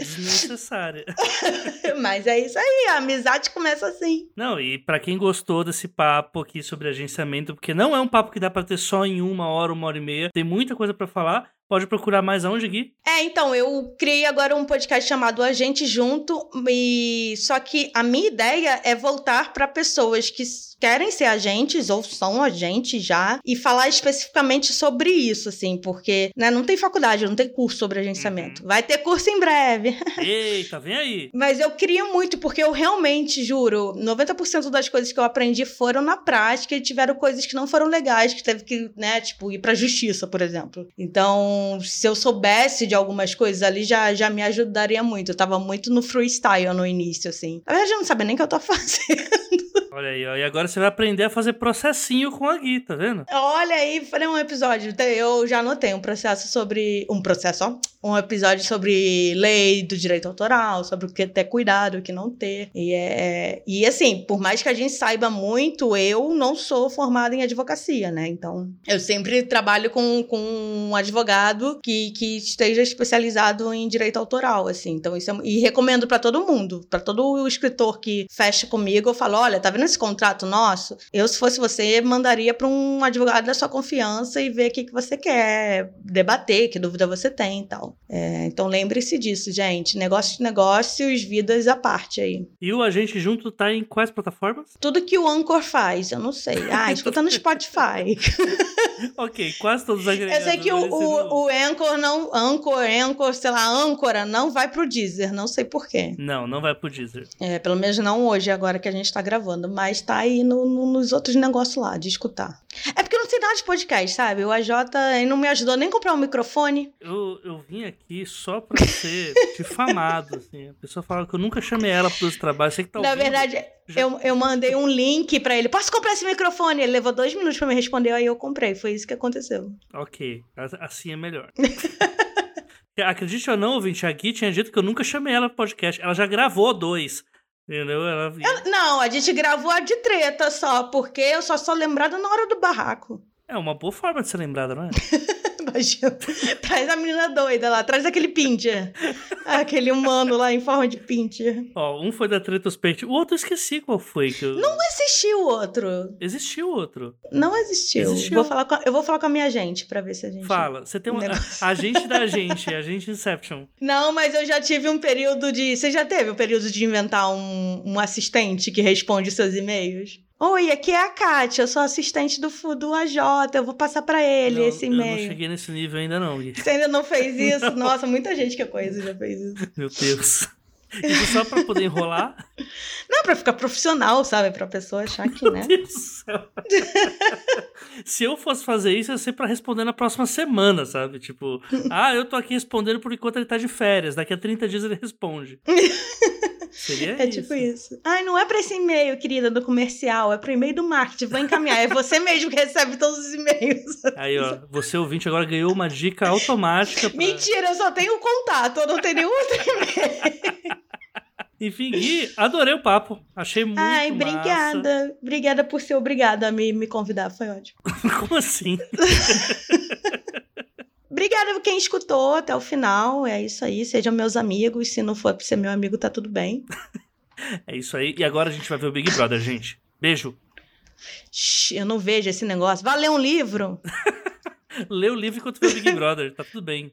desnecessária. Mas é isso aí. A amizade começa assim. Não, e pra quem gostou desse papo aqui sobre agenciamento, porque não é um papo que dá pra ter só em uma hora, uma hora e meia, tem muita coisa pra falar. Pode procurar mais aonde, Gui? É, então, eu criei agora um podcast chamado A Gente Junto, e só que a minha ideia é voltar para pessoas que querem ser agentes ou são agentes já e falar especificamente sobre isso, assim, porque né, não tem faculdade, não tem curso sobre agenciamento. Vai ter curso em breve. Eita, vem aí. Mas eu queria muito, porque eu realmente, juro, 90% das coisas que eu aprendi foram na prática e tiveram coisas que não foram legais, que teve que, né, tipo, ir pra justiça, por exemplo. Então, se eu soubesse de algumas coisas ali, já, já me ajudaria muito. Eu tava muito no freestyle no início, assim. Na verdade, eu não sabia nem o que eu tô fazendo. Olha aí, ó. E agora você vai aprender a fazer processinho com a Gui, tá vendo? Olha aí, falei um episódio. Eu já anotei um processo sobre. Um processo, ó. Um episódio sobre lei do direito autoral, sobre o que ter cuidado, o que não ter. E, é, e assim, por mais que a gente saiba muito, eu não sou formada em advocacia, né? Então, eu sempre trabalho com, com um advogado que, que esteja especializado em direito autoral, assim. Então, isso é, e recomendo pra todo mundo, pra todo o escritor que fecha comigo, eu falo: olha, tá vendo esse contrato nosso? Eu, se fosse você, mandaria pra um advogado da sua confiança e ver o que, que você quer debater, que dúvida você tem e tal. É, então, lembre-se disso, gente. Negócios de negócios, vidas à parte aí. E o Agente Junto tá em quais plataformas? Tudo que o Anchor faz, eu não sei. Ah, escuta no Spotify. ok, quase todos os Eu agregadores. sei que o, o, o Anchor não. Anchor, Anchor, sei lá, âncora não vai pro Deezer, não sei porquê. Não, não vai pro Deezer. É, pelo menos não hoje, agora que a gente tá gravando, mas tá aí no- no- nos outros negócios lá, de escutar. É porque eu não sei nada de podcast, sabe? O AJ não me ajudou nem a comprar um microfone. Eu, eu vim aqui só pra ser difamado, assim. A pessoa fala que eu nunca chamei ela para os trabalhos. Você que tá Na ouvindo, verdade, já- eu, eu mandei um link pra ele. Posso comprar esse microfone? Ele levou dois minutos pra me responder, aí eu comprei. Foi isso que aconteceu. Ok, assim é melhor. Acredite ou não, ouvinte, a Gui tinha dito que eu nunca chamei ela pro podcast. Ela já gravou dois. Entendeu? Ela... Eu- não, a gente gravou a de treta só, porque eu só sou lembrada na hora do barraco. É uma boa forma de ser lembrada, não é? Imagina. Traz a menina doida lá, traz aquele pincher. aquele humano lá em forma de pincher. Ó, um foi da peitos. O outro eu esqueci qual foi. Que eu... Não existiu outro. Existiu outro. Não existiu. Existiu. Vou falar com a- eu vou falar com a minha gente pra ver se a gente. Fala, você tem uma. negócio. Agente da agente, agente Inception. Não, mas eu já tive um período de. Você já teve o período de inventar um, um assistente que responde seus e-mails? Oi, aqui é a Kátia, eu sou assistente do, do AJ, eu vou passar pra ele Não, esse Eu não e-mail. cheguei nesse nível ainda, não, Gui. Você ainda não fez isso? Nossa, muita gente que eu conheço já fez isso. Meu Deus. Isso só pra poder enrolar? Não, pra ficar profissional, sabe? Pra pessoa achar que, né? Meu céu. Se eu fosse fazer isso, ia ser pra responder na próxima semana, sabe? Tipo, ah, eu tô aqui respondendo por enquanto ele tá de férias. Daqui a 30 dias ele responde. Seria É isso. tipo isso. Ai, não é pra esse e-mail, querida, do comercial, é pro e-mail do marketing. Vou encaminhar. É você mesmo que recebe todos os e-mails. Aí, ó, você ouvinte agora ganhou uma dica automática. Pra... Mentira, eu só tenho contato, eu não tenho nenhum outro e-mail. Enfim, Gui, adorei o papo. Achei muito Ai, massa. obrigada. Obrigada por ser obrigada a me, me convidar, foi ótimo. Como assim? Obrigada por quem escutou até o final. É isso aí, sejam meus amigos. Se não for pra ser meu amigo, tá tudo bem. É isso aí. E agora a gente vai ver o Big Brother, gente. Beijo. Eu não vejo esse negócio. Vai ler um livro? Lê o livro enquanto vê o Big Brother. Tá tudo bem.